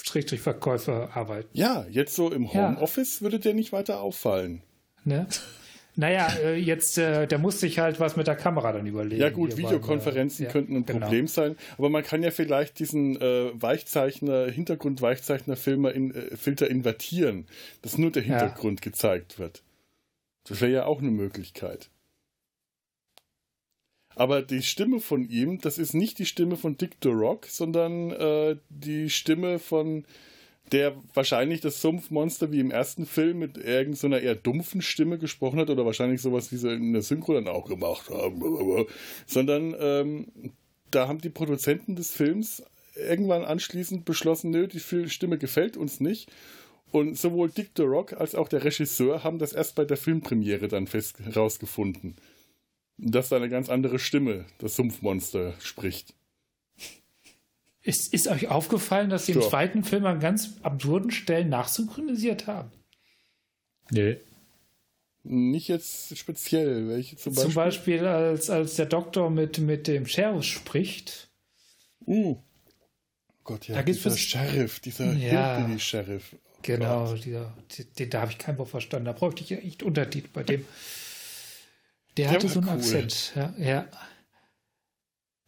Schrägstrich Verkäufer arbeiten. Ja, jetzt so im Homeoffice ja. würde der nicht weiter auffallen. Ne? Naja, äh, jetzt, äh, der muss sich halt was mit der Kamera dann überlegen. Ja gut, Videokonferenzen beim, äh, könnten ein genau. Problem sein, aber man kann ja vielleicht diesen äh, Weichzeichner, Hintergrund-Weichzeichner-Filter in, äh, invertieren, dass nur der Hintergrund ja. gezeigt wird. Das wäre ja auch eine Möglichkeit. Aber die Stimme von ihm, das ist nicht die Stimme von Dick Durock, sondern äh, die Stimme von der wahrscheinlich das Sumpfmonster wie im ersten Film mit irgendeiner eher dumpfen Stimme gesprochen hat oder wahrscheinlich sowas, wie sie in der Synchro dann auch gemacht haben. Sondern ähm, da haben die Produzenten des Films irgendwann anschließend beschlossen, nö, die Stimme gefällt uns nicht. Und sowohl Dick the Rock als auch der Regisseur haben das erst bei der Filmpremiere dann fest herausgefunden, dass da eine ganz andere Stimme das Sumpfmonster spricht. Ist, ist euch aufgefallen, dass sie im zweiten Film an ganz absurden Stellen nachsynchronisiert haben? Nee. Nicht jetzt speziell. Welche zum Beispiel? Zum Beispiel, als, als der Doktor mit, mit dem Sheriff spricht. Uh. Gott, ja, da dieser es, Sheriff, dieser ja, sheriff Oh genau, dieser, den, da habe ich kein Wort verstanden. Da bräuchte ich ja echt Untertitel bei dem. Der, der hatte so einen cool. Akzent. Ja, ja.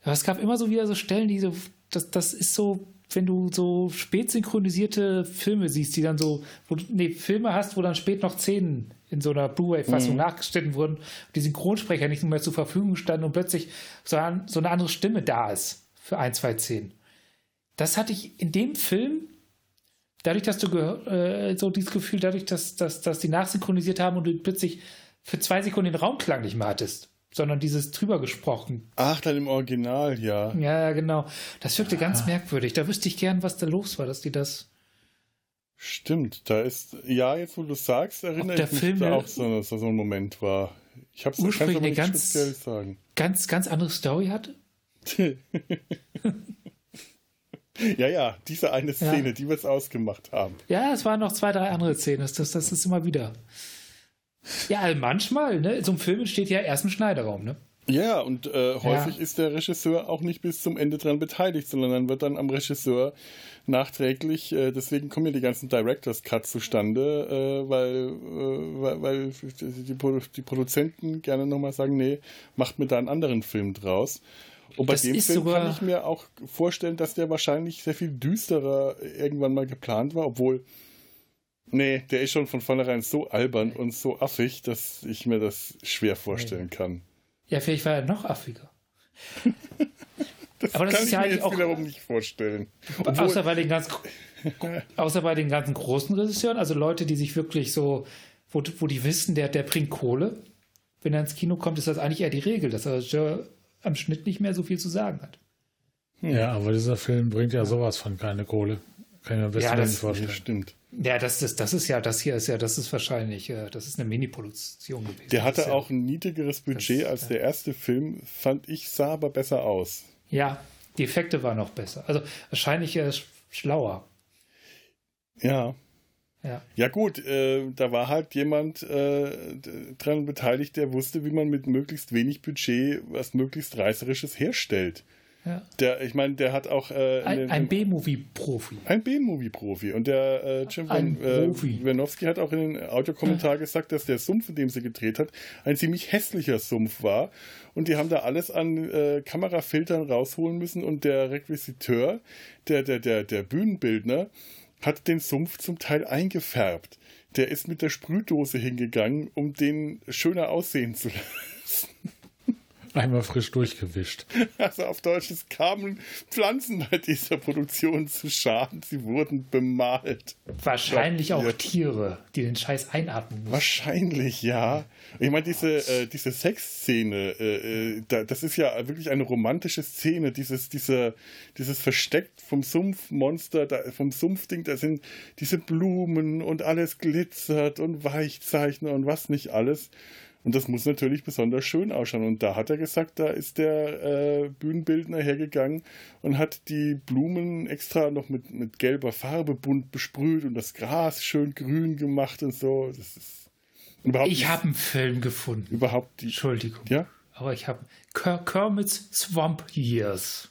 Aber es gab immer so wieder so Stellen, die so das, das ist so, wenn du so spät synchronisierte Filme siehst, die dann so, wo du, nee, Filme hast, wo dann spät noch Szenen in so einer Blu-ray-Fassung mhm. nachgestellt wurden, die Synchronsprecher nicht mehr zur Verfügung standen und plötzlich so, ein, so eine andere Stimme da ist für ein, zwei Szenen. Das hatte ich in dem Film, dadurch, dass du äh, so dieses Gefühl, dadurch, dass, dass, dass die nachsynchronisiert haben und du plötzlich für zwei Sekunden den Raumklang nicht mehr hattest sondern dieses drüber gesprochen. Ach, dann im Original, ja. Ja, ja, genau. Das wirkte ah. ganz merkwürdig. Da wüsste ich gern, was da los war, dass die das. Stimmt, da ist, ja, jetzt wo du sagst, erinnere ich mich, Film da auch so, dass so ein Moment war. Ich habe es ursprünglich eine ganz, sagen. ganz, ganz andere Story hatte. ja, ja, diese eine Szene, ja. die wir es ausgemacht haben. Ja, es waren noch zwei, drei andere Szenen. Das, das, das ist immer wieder. Ja, also manchmal, ne? So ein Film entsteht ja erst im Schneiderraum, ne? Ja, und äh, häufig ja. ist der Regisseur auch nicht bis zum Ende dran beteiligt, sondern dann wird dann am Regisseur nachträglich, äh, deswegen kommen ja die ganzen Directors Cuts zustande, äh, weil, äh, weil, weil die, die, Produzenten gerne nochmal sagen, nee, macht mir da einen anderen Film draus. Und bei das dem Film kann ich mir auch vorstellen, dass der wahrscheinlich sehr viel düsterer irgendwann mal geplant war, obwohl Nee, der ist schon von vornherein so albern und so affig, dass ich mir das schwer vorstellen kann. Ja, vielleicht war er noch affiger. das Aber das kann ist ich ja mir jetzt auch, wiederum nicht vorstellen. Obwohl, außer, bei den ganz, außer bei den ganzen großen Regisseuren, also Leute, die sich wirklich so, wo, wo die wissen, der, der bringt Kohle. Wenn er ins Kino kommt, ist das eigentlich eher die Regel, dass er am Schnitt nicht mehr so viel zu sagen hat. Ja, aber dieser Film bringt ja sowas von keine Kohle. Kann ich mir besser ja, nicht vorstellen. Stimmt. Ja, das ist, das ist ja, das hier ist ja, das ist wahrscheinlich, äh, das ist eine Mini-Produktion gewesen. Der hatte ja, auch ein niedrigeres Budget das, als der erste Film, fand ich, sah aber besser aus. Ja, die Effekte waren noch besser. Also wahrscheinlich äh, schlauer. Ja. Ja. ja gut, äh, da war halt jemand äh, dran beteiligt, der wusste, wie man mit möglichst wenig Budget was möglichst Reißerisches herstellt. Ja. Der, ich meine, der hat auch äh, ein, ein B-Movie-Profi. Ein B-Movie-Profi. Und der äh, Jim Van, äh, Wanowski hat auch in den Audiokommentar gesagt, dass der Sumpf, in dem sie gedreht hat, ein ziemlich hässlicher Sumpf war. Und die haben da alles an äh, Kamerafiltern rausholen müssen. Und der Requisiteur, der, der, der, der Bühnenbildner, hat den Sumpf zum Teil eingefärbt. Der ist mit der Sprühdose hingegangen, um den schöner aussehen zu lassen. Einmal frisch durchgewischt. Also auf Deutsch, es kamen Pflanzen bei dieser Produktion zu Schaden. Sie wurden bemalt. Wahrscheinlich auch Tiere, die den Scheiß einatmen mussten. Wahrscheinlich, ja. Ich meine, diese, äh, diese Sexszene, äh, äh, da, das ist ja wirklich eine romantische Szene. Dieses, diese, dieses Versteckt vom Sumpfmonster, da, vom Sumpfding, da sind diese Blumen und alles glitzert und Weichzeichner und was nicht alles. Und das muss natürlich besonders schön ausschauen. Und da hat er gesagt, da ist der äh, Bühnenbildner hergegangen und hat die Blumen extra noch mit, mit gelber Farbe bunt besprüht und das Gras schön grün gemacht und so. Das ist überhaupt ich habe einen Film gefunden. Überhaupt die. Entschuldigung. Ja. Aber ich habe Kermit's Swamp Years.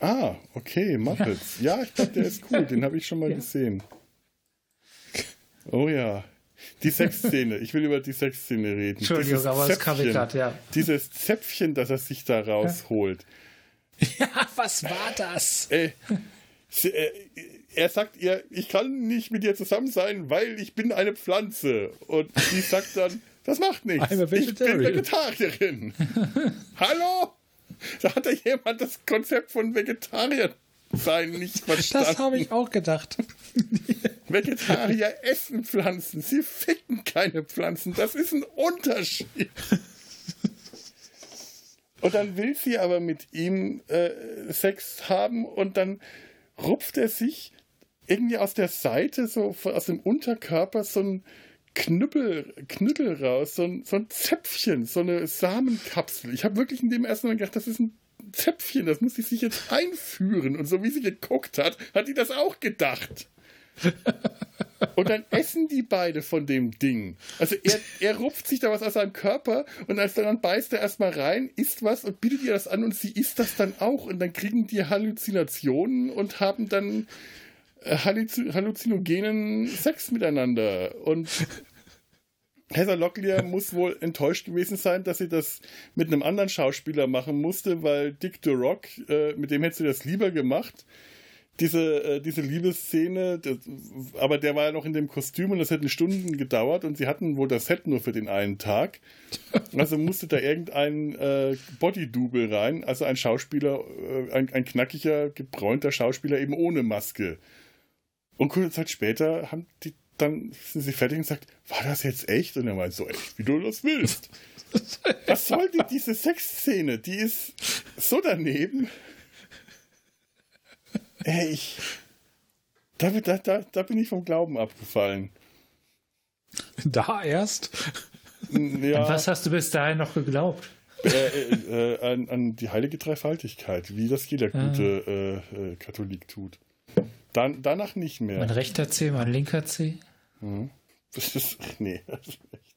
Ah, okay, Muppets. Ja, ich glaube, der ist cool. Den habe ich schon mal ja. gesehen. Oh ja. Die Sexszene. Ich will über die Sexszene reden. Entschuldigung, Dieses aber es kam gerade, ja. Dieses Zäpfchen, das er sich da rausholt. Ja, was war das? Äh, äh, er sagt ihr, ich kann nicht mit dir zusammen sein, weil ich bin eine Pflanze. Und sie sagt dann, das macht nichts. Ich bin Vegetarierin. Hallo? Da hat ja jemand das Konzept von Vegetarier sein nicht verstanden. Das habe ich auch gedacht. Vegetarier essen Pflanzen, sie ficken keine Pflanzen. Das ist ein Unterschied. Und dann will sie aber mit ihm äh, Sex haben und dann rupft er sich irgendwie aus der Seite, so aus dem Unterkörper, so ein Knüppel, Knüppel raus, so ein, so ein Zäpfchen, so eine Samenkapsel. Ich habe wirklich in dem ersten Mal gedacht, das ist ein Zäpfchen, das muss sie sich jetzt einführen. Und so wie sie geguckt hat, hat die das auch gedacht. Und dann essen die beide von dem Ding. Also er, er rupft sich da was aus seinem Körper und als dann beißt er erstmal rein, isst was und bietet ihr das an und sie isst das dann auch. Und dann kriegen die Halluzinationen und haben dann äh, halluzinogenen Sex miteinander. Und Heather Locklear muss wohl enttäuscht gewesen sein, dass sie das mit einem anderen Schauspieler machen musste, weil Dick Durock, äh, mit dem hätte sie das lieber gemacht. Diese, äh, diese Liebesszene, das, aber der war ja noch in dem Kostüm und das hätte Stunden gedauert und sie hatten wohl das Set nur für den einen Tag. Also musste da irgendein äh, Body-Double rein, also ein Schauspieler, äh, ein, ein knackiger, gebräunter Schauspieler eben ohne Maske. Und kurze Zeit später haben die dann sind sie fertig und sagt, war das jetzt echt? Und er meint, so echt, wie du das willst. Was soll denn diese Sexszene? Die ist so daneben. Ey, ich. Da, da, da, da bin ich vom Glauben abgefallen. Da erst? Ja. An was hast du bis dahin noch geglaubt? Äh, äh, äh, an, an, die heilige Dreifaltigkeit, wie das jeder ah. gute äh, Katholik tut. Dann, danach nicht mehr. Mein rechter C, mein linker C. Mhm. Das ist, nee, das ist echt.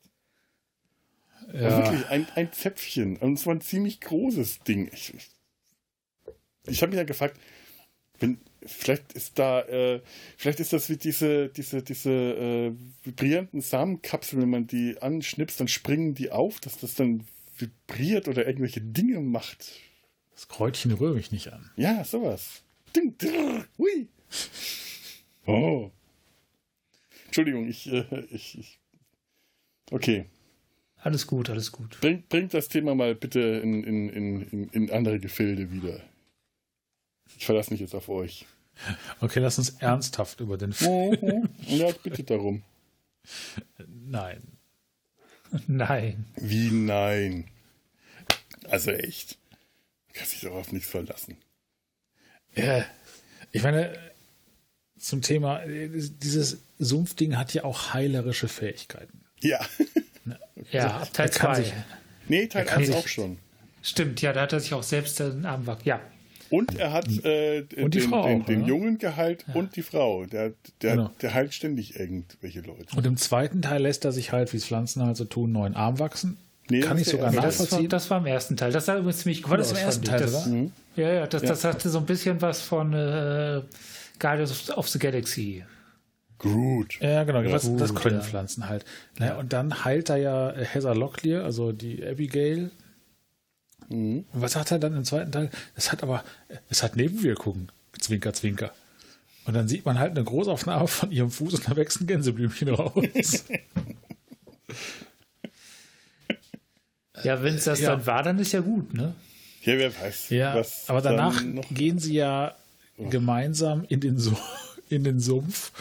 Ja. Wirklich ein, ein Zäpfchen. Und zwar ein ziemlich großes Ding. Ich, ich, ich habe mich ja gefragt, wenn, vielleicht ist da, äh, vielleicht ist das wie diese, diese, diese äh, vibrierenden Samenkapseln, wenn man die anschnipst, dann springen die auf, dass das dann vibriert oder irgendwelche Dinge macht. Das Kräutchen rühre ich nicht an. Ja, sowas. Ding, drrr, hui. Oh. Entschuldigung, ich, äh, ich, ich. Okay. Alles gut, alles gut. Bringt, bringt das Thema mal bitte in, in, in, in andere Gefilde wieder. Ich verlasse mich jetzt auf euch. Okay, lass uns ernsthaft über den Film. ja, bitte darum. Nein. Nein. Wie nein? Also echt. Kann sich darauf nichts verlassen. Ja, ich meine, zum Thema, dieses Sumpfding hat ja auch heilerische Fähigkeiten. Ja. ja, ab Teil 2. Nee, Teil 1 auch schon. Stimmt, ja, da hat er sich auch selbst den Arm wack. Ja. Und er hat äh, den, den, auch, den, Jungen geheilt ja. und die Frau. Der, der, genau. der heilt ständig irgendwelche Leute. Und im zweiten Teil lässt er sich halt, wie es Pflanzen halt so tun, neuen Arm wachsen. Nee, Kann ich sogar nachvollziehen. Das war, das war, im ersten Teil. Das sah übrigens ziemlich cool War das im ersten Teil, das, mhm. Ja, ja das, das hatte so ein bisschen was von äh, Guardians of the Galaxy. Groot. Ja, genau, ja, das, Groot, das können ja. Pflanzen halt. Naja, und dann heilt er ja Heather Locklear, also die Abigail. Mhm. Und was sagt er dann im zweiten Teil? Es hat aber, es hat Nebenwirkungen. Zwinker, zwinker. Und dann sieht man halt eine Großaufnahme von ihrem Fuß und da wächst ein Gänseblümchen raus. Ja, wenn es das Ja. dann war, dann ist ja gut, ne? Ja, wer weiß. Ja, was aber danach gehen sie ja gemeinsam in den, Su in den Sumpf.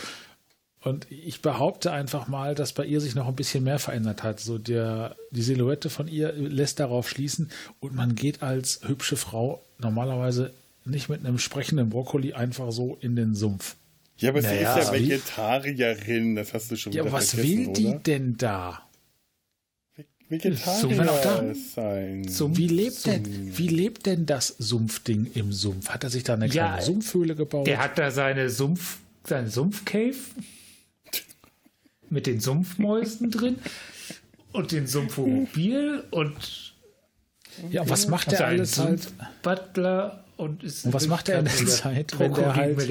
Und ich behaupte einfach mal, dass bei ihr sich noch ein bisschen mehr verändert hat. So der, die Silhouette von ihr lässt darauf schließen und man geht als hübsche Frau normalerweise nicht mit einem sprechenden Brokkoli einfach so in den Sumpf. Ja, aber Naja, sie ist ja Vegetarierin, das hast du schon Ja, wieder was vergessen, will die oder? denn da? Vegetarier sein. Zum- Wie lebt, denn, wie lebt denn das Sumpfding im Sumpf? Hat er sich da eine Ja, kleine Sumpfhöhle gebaut? Der hat da seine Sumpf, seine Sumpfcave mit den Sumpfmäusen drin und den Sumpfmobil und ja, und was macht er alles halt? Sumpfbutler und ist Und was macht er in der Zeit, wenn der halt-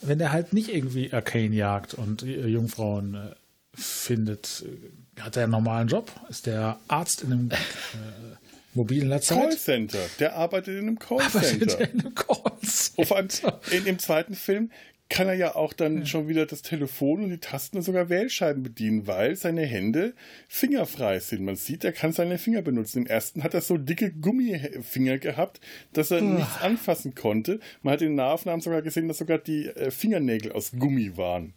wenn er halt nicht irgendwie Arcane jagt und äh, Jungfrauen äh, findet, äh, hat er einen normalen Job? Ist der Arzt in einem äh, mobilen Lazarett? Callcenter. Der arbeitet in einem Arbeitet Callcenter. er in einem Callcenter? Und vor allem in dem zweiten Film kann er ja auch dann schon wieder das Telefon und die Tasten und sogar Wählscheiben bedienen, weil seine Hände fingerfrei sind. Man sieht, er kann seine Finger benutzen. Im ersten hat er so dicke Gummifinger gehabt, dass er nichts anfassen konnte. Man hat in den Nahaufnahmen sogar gesehen, dass sogar die äh, Fingernägel aus Gummi waren.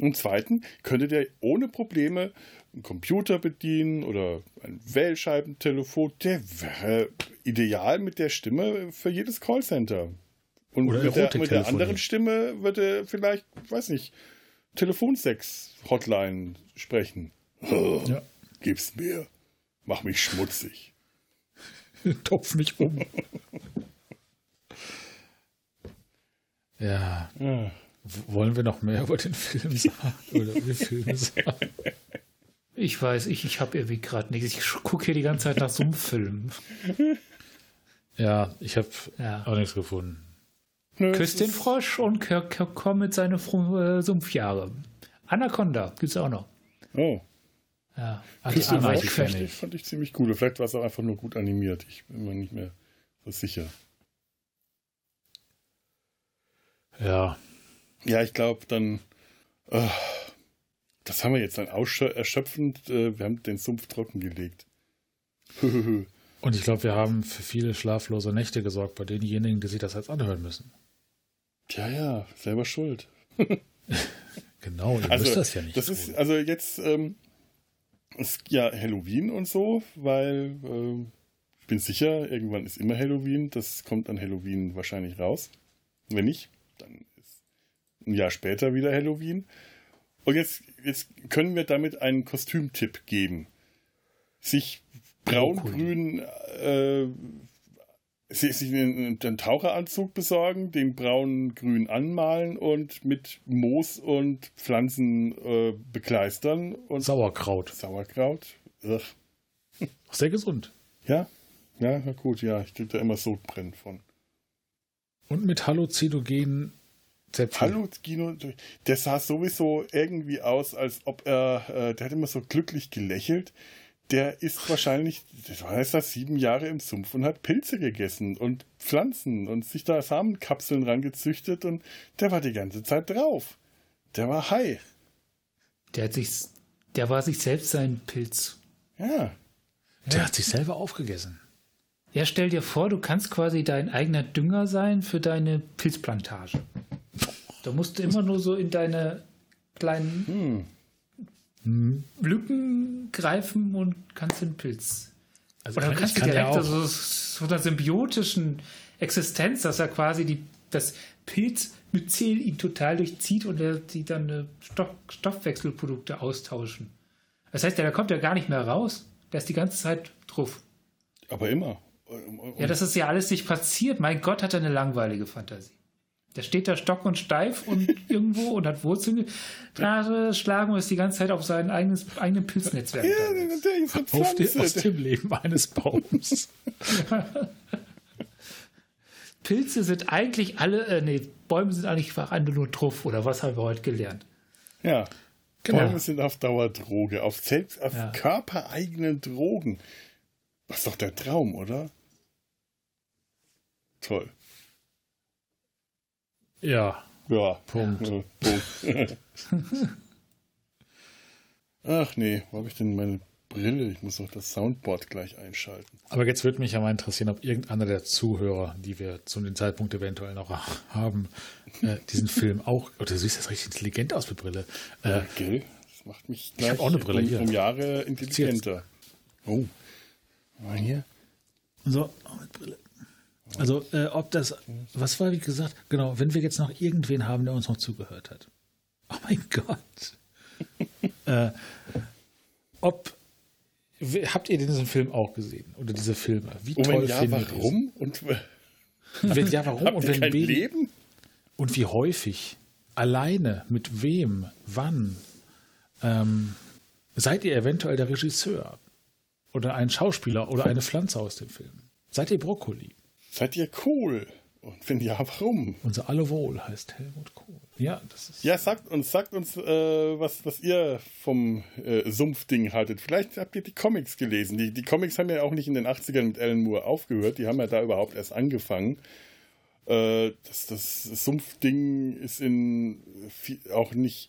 Im zweiten könnte der ohne Probleme einen Computer bedienen oder ein Wählscheibentelefon. Der wäre ideal mit der Stimme für jedes Callcenter. Und Oder mit, der, mit der anderen Stimme würde vielleicht, weiß nicht, Telefonsex-Hotline sprechen. Oh, Ja. Gib's mir. Mach mich schmutzig. Topf mich um. ja. Ja. Wollen wir noch mehr über den Film sagen? Oder über den Film sagen? Ich weiß, ich, ich habe irgendwie gerade nichts. Ich gucke hier die ganze Zeit nach Sumpffilmen. Ja, ich habe Ja. auch nichts gefunden. Nö, Küss es den Frosch und komm mit seine Fr- äh, Sumpfjahre. Anaconda gibt's auch noch. Oh, Ja. Küss den Frosch verstehe- ich. fand ich ziemlich cool. Vielleicht war es auch einfach nur gut animiert. Ich bin mir nicht mehr so sicher. Ja. Ja, ich glaube dann, äh, das haben wir jetzt dann erschöpfend, äh, wir haben den Sumpf trockengelegt. Und ich glaube, wir haben für viele schlaflose Nächte gesorgt bei denjenigen, die sich das jetzt anhören müssen. Tja, ja, selber schuld. Genau, ihr Also, das ja nicht. das tun. ist, also jetzt ähm, ist ja Halloween und so, weil äh, ich bin sicher, irgendwann ist immer Halloween. Das kommt an Halloween wahrscheinlich raus. Wenn nicht, dann ein Jahr später wieder Halloween. Und jetzt, jetzt können wir damit einen Kostümtipp geben. Sich braun-grün, äh, sich, einen, einen Taucheranzug besorgen, den braun-grün anmalen und mit Moos und Pflanzen äh, bekleistern und Sauerkraut. Sauerkraut. Auch sehr gesund. Ja, ja, na gut, ja, ich krieg da immer Sodbrennen von. Und mit halluzinogenen Hallo, Gino, der sah sowieso irgendwie aus, als ob er, äh, der hat immer so glücklich gelächelt. Der ist wahrscheinlich, das war jetzt da sieben Jahre im Sumpf und hat Pilze gegessen und Pflanzen und sich da Samenkapseln rangezüchtet und der war die ganze Zeit drauf. Der war high. Der, hat sich, der war sich selbst sein Pilz. Ja. Der hat sich selber aufgegessen. Ja, stell dir vor, du kannst quasi dein eigener Dünger sein für deine Pilzplantage. Da musst du immer nur so in deine kleinen Lücken greifen und kannst den Pilz. Also Oder ich kannst du kann ja direkt auch, so, so einer symbiotischen Existenz, dass er quasi die, das Pilzmyzel ihn total durchzieht und er, die dann äh, Stoff, Stoffwechselprodukte austauschen. Das heißt, ja, da kommt er gar nicht mehr raus. Der ist die ganze Zeit drauf. Aber immer. Und- Ja, das ist ja alles nicht passiert. Mein Gott, hat er eine langweilige Fantasie. Der steht da stock und steif und irgendwo und hat Wurzeln geschlagen und ist die ganze Zeit auf sein eigenes, eigenen Pilznetzwerk. ja, der ist auf die, aus dem Leben eines Baums. Pilze sind eigentlich alle, äh, nee, Bäume sind eigentlich einfach nur Truff oder was haben wir heute gelernt? Ja. Genau. Bäume sind auf Dauerdroge, auf selbst, auf Ja. körpereigenen Drogen. Das ist doch der Traum, oder? Toll. Ja, Ja. Punkt. Ja, Punkt. Ach nee, wo habe ich denn meine Brille. Ich muss noch das Soundboard gleich einschalten. Aber jetzt würde mich ja mal interessieren, ob irgendeiner der Zuhörer, die wir zu dem Zeitpunkt eventuell noch haben, äh, diesen Film auch, oder du siehst das richtig intelligent aus mit Brille. Äh, Gell? Das macht mich Ich gleich hab auch eine Brille um, hier. um Jahre intelligenter. Oh. Mal hier. so, mit Brille. Also, äh, ob das, was war wie gesagt, genau, wenn wir jetzt noch irgendwen haben, der uns noch zugehört hat. Oh mein Gott. äh, ob, habt ihr diesen Film auch gesehen? Oder diese Filme? Wie Oh, toll wenn ja, warum? Und? Wenn ja, warum? Und wenn kein wen- Leben? Und wie häufig? Alleine? Mit wem? Wann? Ähm, seid ihr eventuell der Regisseur? Oder ein Schauspieler oder eine Pflanze aus dem Film? Seid ihr Brokkoli? Seid ihr cool? Und wenn ja, warum? Unser Allewohl heißt Helmut Kohl. Ja, das ist. Ja, sagt uns, sagt uns, äh, was, was ihr vom äh, Sumpfding haltet. Vielleicht habt ihr die Comics gelesen. Die, die Comics haben ja auch nicht in den 80ern mit Alan Moore aufgehört. Die haben ja da überhaupt erst angefangen. Äh, das, das Sumpfding ist in viel, auch nicht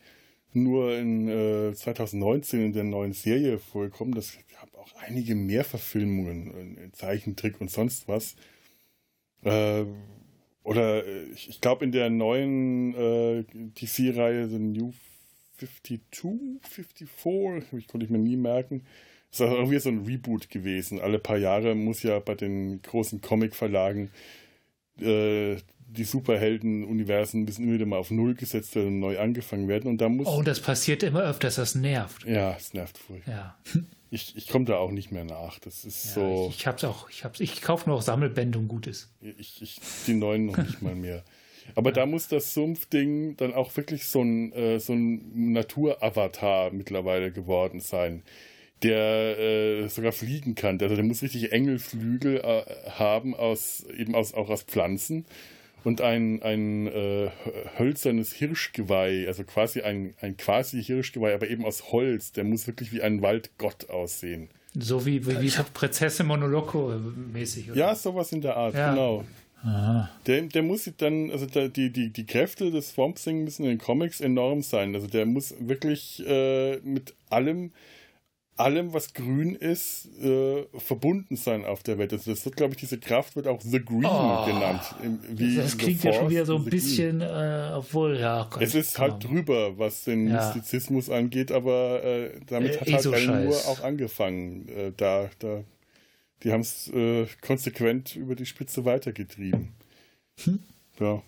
nur in äh, 2019 in der neuen Serie vorgekommen. Das gab auch einige mehr Verfilmungen in Zeichentrick und sonst was. Äh, oder ich, ich glaube in der neuen äh, DC-Reihe The New 52, 54, ich konnte ich mir nie merken. Das ist auch irgendwie so ein Reboot gewesen. Alle paar Jahre muss ja bei den großen Comic-Verlagen äh, die Superhelden-Universen müssen immer wieder mal auf Null gesetzt werden und neu angefangen werden. Und da muss. Oh, das passiert immer öfters, das nervt. ja, es nervt furchtbar. Ja. Ich, ich komme da auch nicht mehr nach. Das ist ja so. Ich, ich hab's auch, ich hab's, ich kaufe nur auch Sammelbände und Gutes. Ich, ich, die neuen noch nicht mal mehr. Aber da muss das Sumpfding dann auch wirklich so ein, äh, so ein Naturavatar mittlerweile geworden sein, der äh, sogar fliegen kann. Also der muss richtig Engelflügel äh, haben, aus, eben aus, auch aus Pflanzen. Und ein, ein äh, hölzernes Hirschgeweih, also quasi ein, ein quasi Hirschgeweih, aber eben aus Holz. Der muss wirklich wie ein Waldgott aussehen. So wie, wie, wie Prinzessin Monoloco mäßig. oder? Ja, sowas in der Art, Ja. genau. Aha. Der, der muss dann, also der, die, die, die Kräfte des Swamp Thing müssen in den Comics enorm sein. Also der muss wirklich äh, mit allem, allem, was grün ist, äh, verbunden sein auf der Welt. Also das wird, glaube ich, diese Kraft wird auch The Green Oh. genannt. Im- das klingt ja schon wieder so in ein bisschen, äh, obwohl, ja. Gott, Es ist halt drüber, was den Ja. Mystizismus angeht, aber äh, damit Äh, hat halt so auch angefangen. Äh, da, da, die haben es äh, konsequent über die Spitze weitergetrieben. Hm? Ja.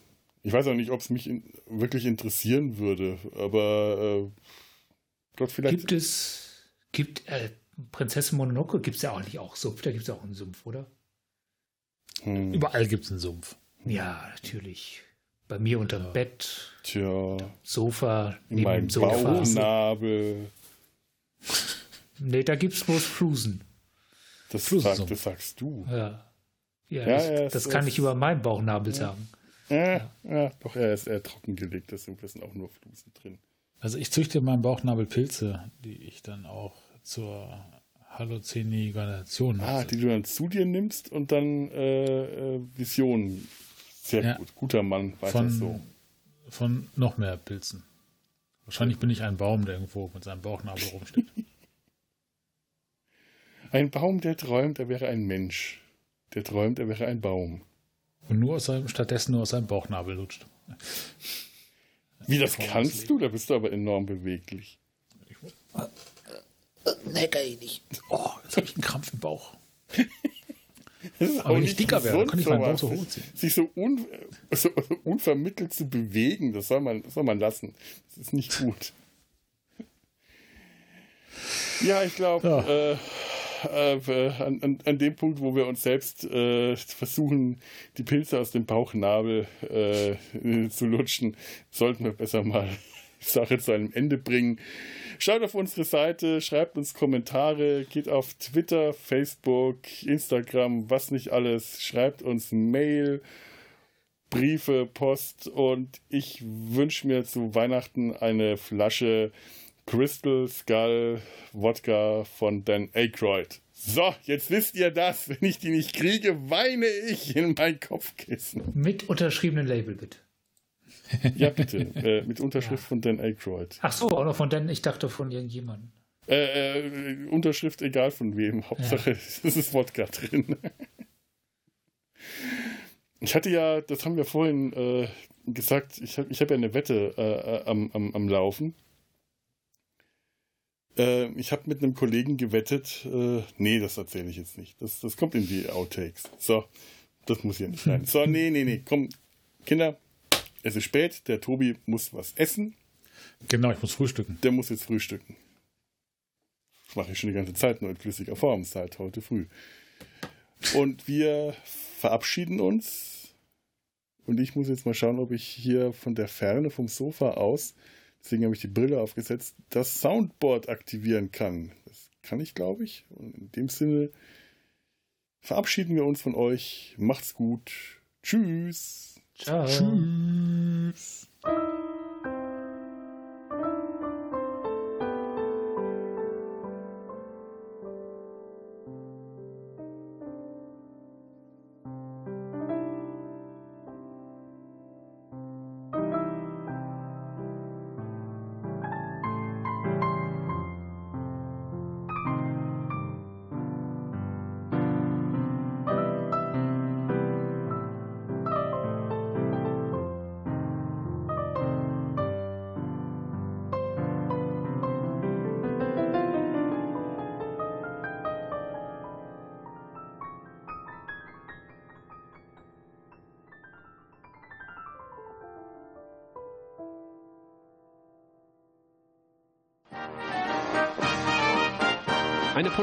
Ich weiß auch nicht, ob es mich in, wirklich interessieren würde, aber äh, Gott, vielleicht. Gibt es, gibt, äh, Prinzessin Mononoke gibt es ja auch nicht auch Sumpf, da gibt es auch einen Sumpf, oder? hm, Überall gibt es einen Sumpf. Ja, natürlich. Bei mir unterm Bett, tja, Sofa, neben meinem dem Sofa. Bauchnabel. Nee, da gibt es bloß Flusen. Das, sag, das sagst du. Ja. Ja, Ja, das, ja, das es kann ist- ich über meinen Bauchnabel sagen. Äh, ja. doch, er ist eher trockengelegt, deswegen sind auch nur Flusen drin. Also ich züchte in meinem Bauchnabel Pilze, die ich dann auch zur Halluziniation Ah, die du dann zu dir nimmst und dann äh, äh, Visionen. Sehr Ja. gut. Guter Mann, weiter von, so. von noch mehr Pilzen. Wahrscheinlich bin ich ein Baum, der irgendwo mit seinem Bauchnabel rumsteht. Ein Baum, der träumt, er wäre ein Mensch. Der träumt, er wäre ein Baum. Und nur aus seinem, stattdessen nur aus seinem Bauchnabel lutscht. Wie, das kannst du? Da bist du aber enorm beweglich. Nee, kann ich nicht. Oh, jetzt habe ich einen Krampf im Bauch. Aber wenn ich dicker wäre, gesund, kann ich meinen Bauch so hochziehen. Sich so, un, so unvermittelt zu bewegen, das soll, man, das soll man lassen. Das ist nicht gut. Ja, ich glaube, Ja. äh, äh, an, an, an dem Punkt, wo wir uns selbst äh, versuchen, die Pilze aus dem Bauchnabel äh, zu lutschen, sollten wir besser mal Sache zu einem Ende bringen. Schaut auf unsere Seite, schreibt uns Kommentare, geht auf Twitter, Facebook, Instagram, was nicht alles, schreibt uns Mail, Briefe, Post und ich wünsche mir zu Weihnachten eine Flasche Crystal Skull Wodka von Dan Aykroyd. So, jetzt wisst ihr das. Wenn ich die nicht kriege, weine ich in mein Kopfkissen. Mit unterschriebenen Label, bitte. Ja, bitte. äh, mit Unterschrift von Dan Aykroyd. Ach so, auch noch von Dan, ich dachte von irgendjemandem. Äh, äh, Unterschrift egal von wem. Hauptsache, ja. es ist Wodka drin. Ich hatte ja, das haben wir vorhin äh, gesagt, ich habe ich hab ja eine Wette äh, äh, am, am, am Laufen. Äh, ich habe mit einem Kollegen gewettet, äh, nee, das erzähle ich jetzt nicht. Das, das kommt in die Outtakes. So, das muss hier nicht sein. So, nee, nee, nee, komm, Kinder, es ist spät, der Tobi muss was essen. Genau, ich muss frühstücken. Der muss jetzt frühstücken. Das mache ich schon die ganze Zeit, nur in flüssiger Form, seit heute früh. Und wir verabschieden uns. Und ich muss jetzt mal schauen, ob ich hier von der Ferne, vom Sofa aus, deswegen habe ich die Brille aufgesetzt, das Soundboard aktivieren kann. Das kann ich, glaube ich. Und in dem Sinne verabschieden wir uns von euch. Macht's gut. Tschüss. Ciao. Tschüss.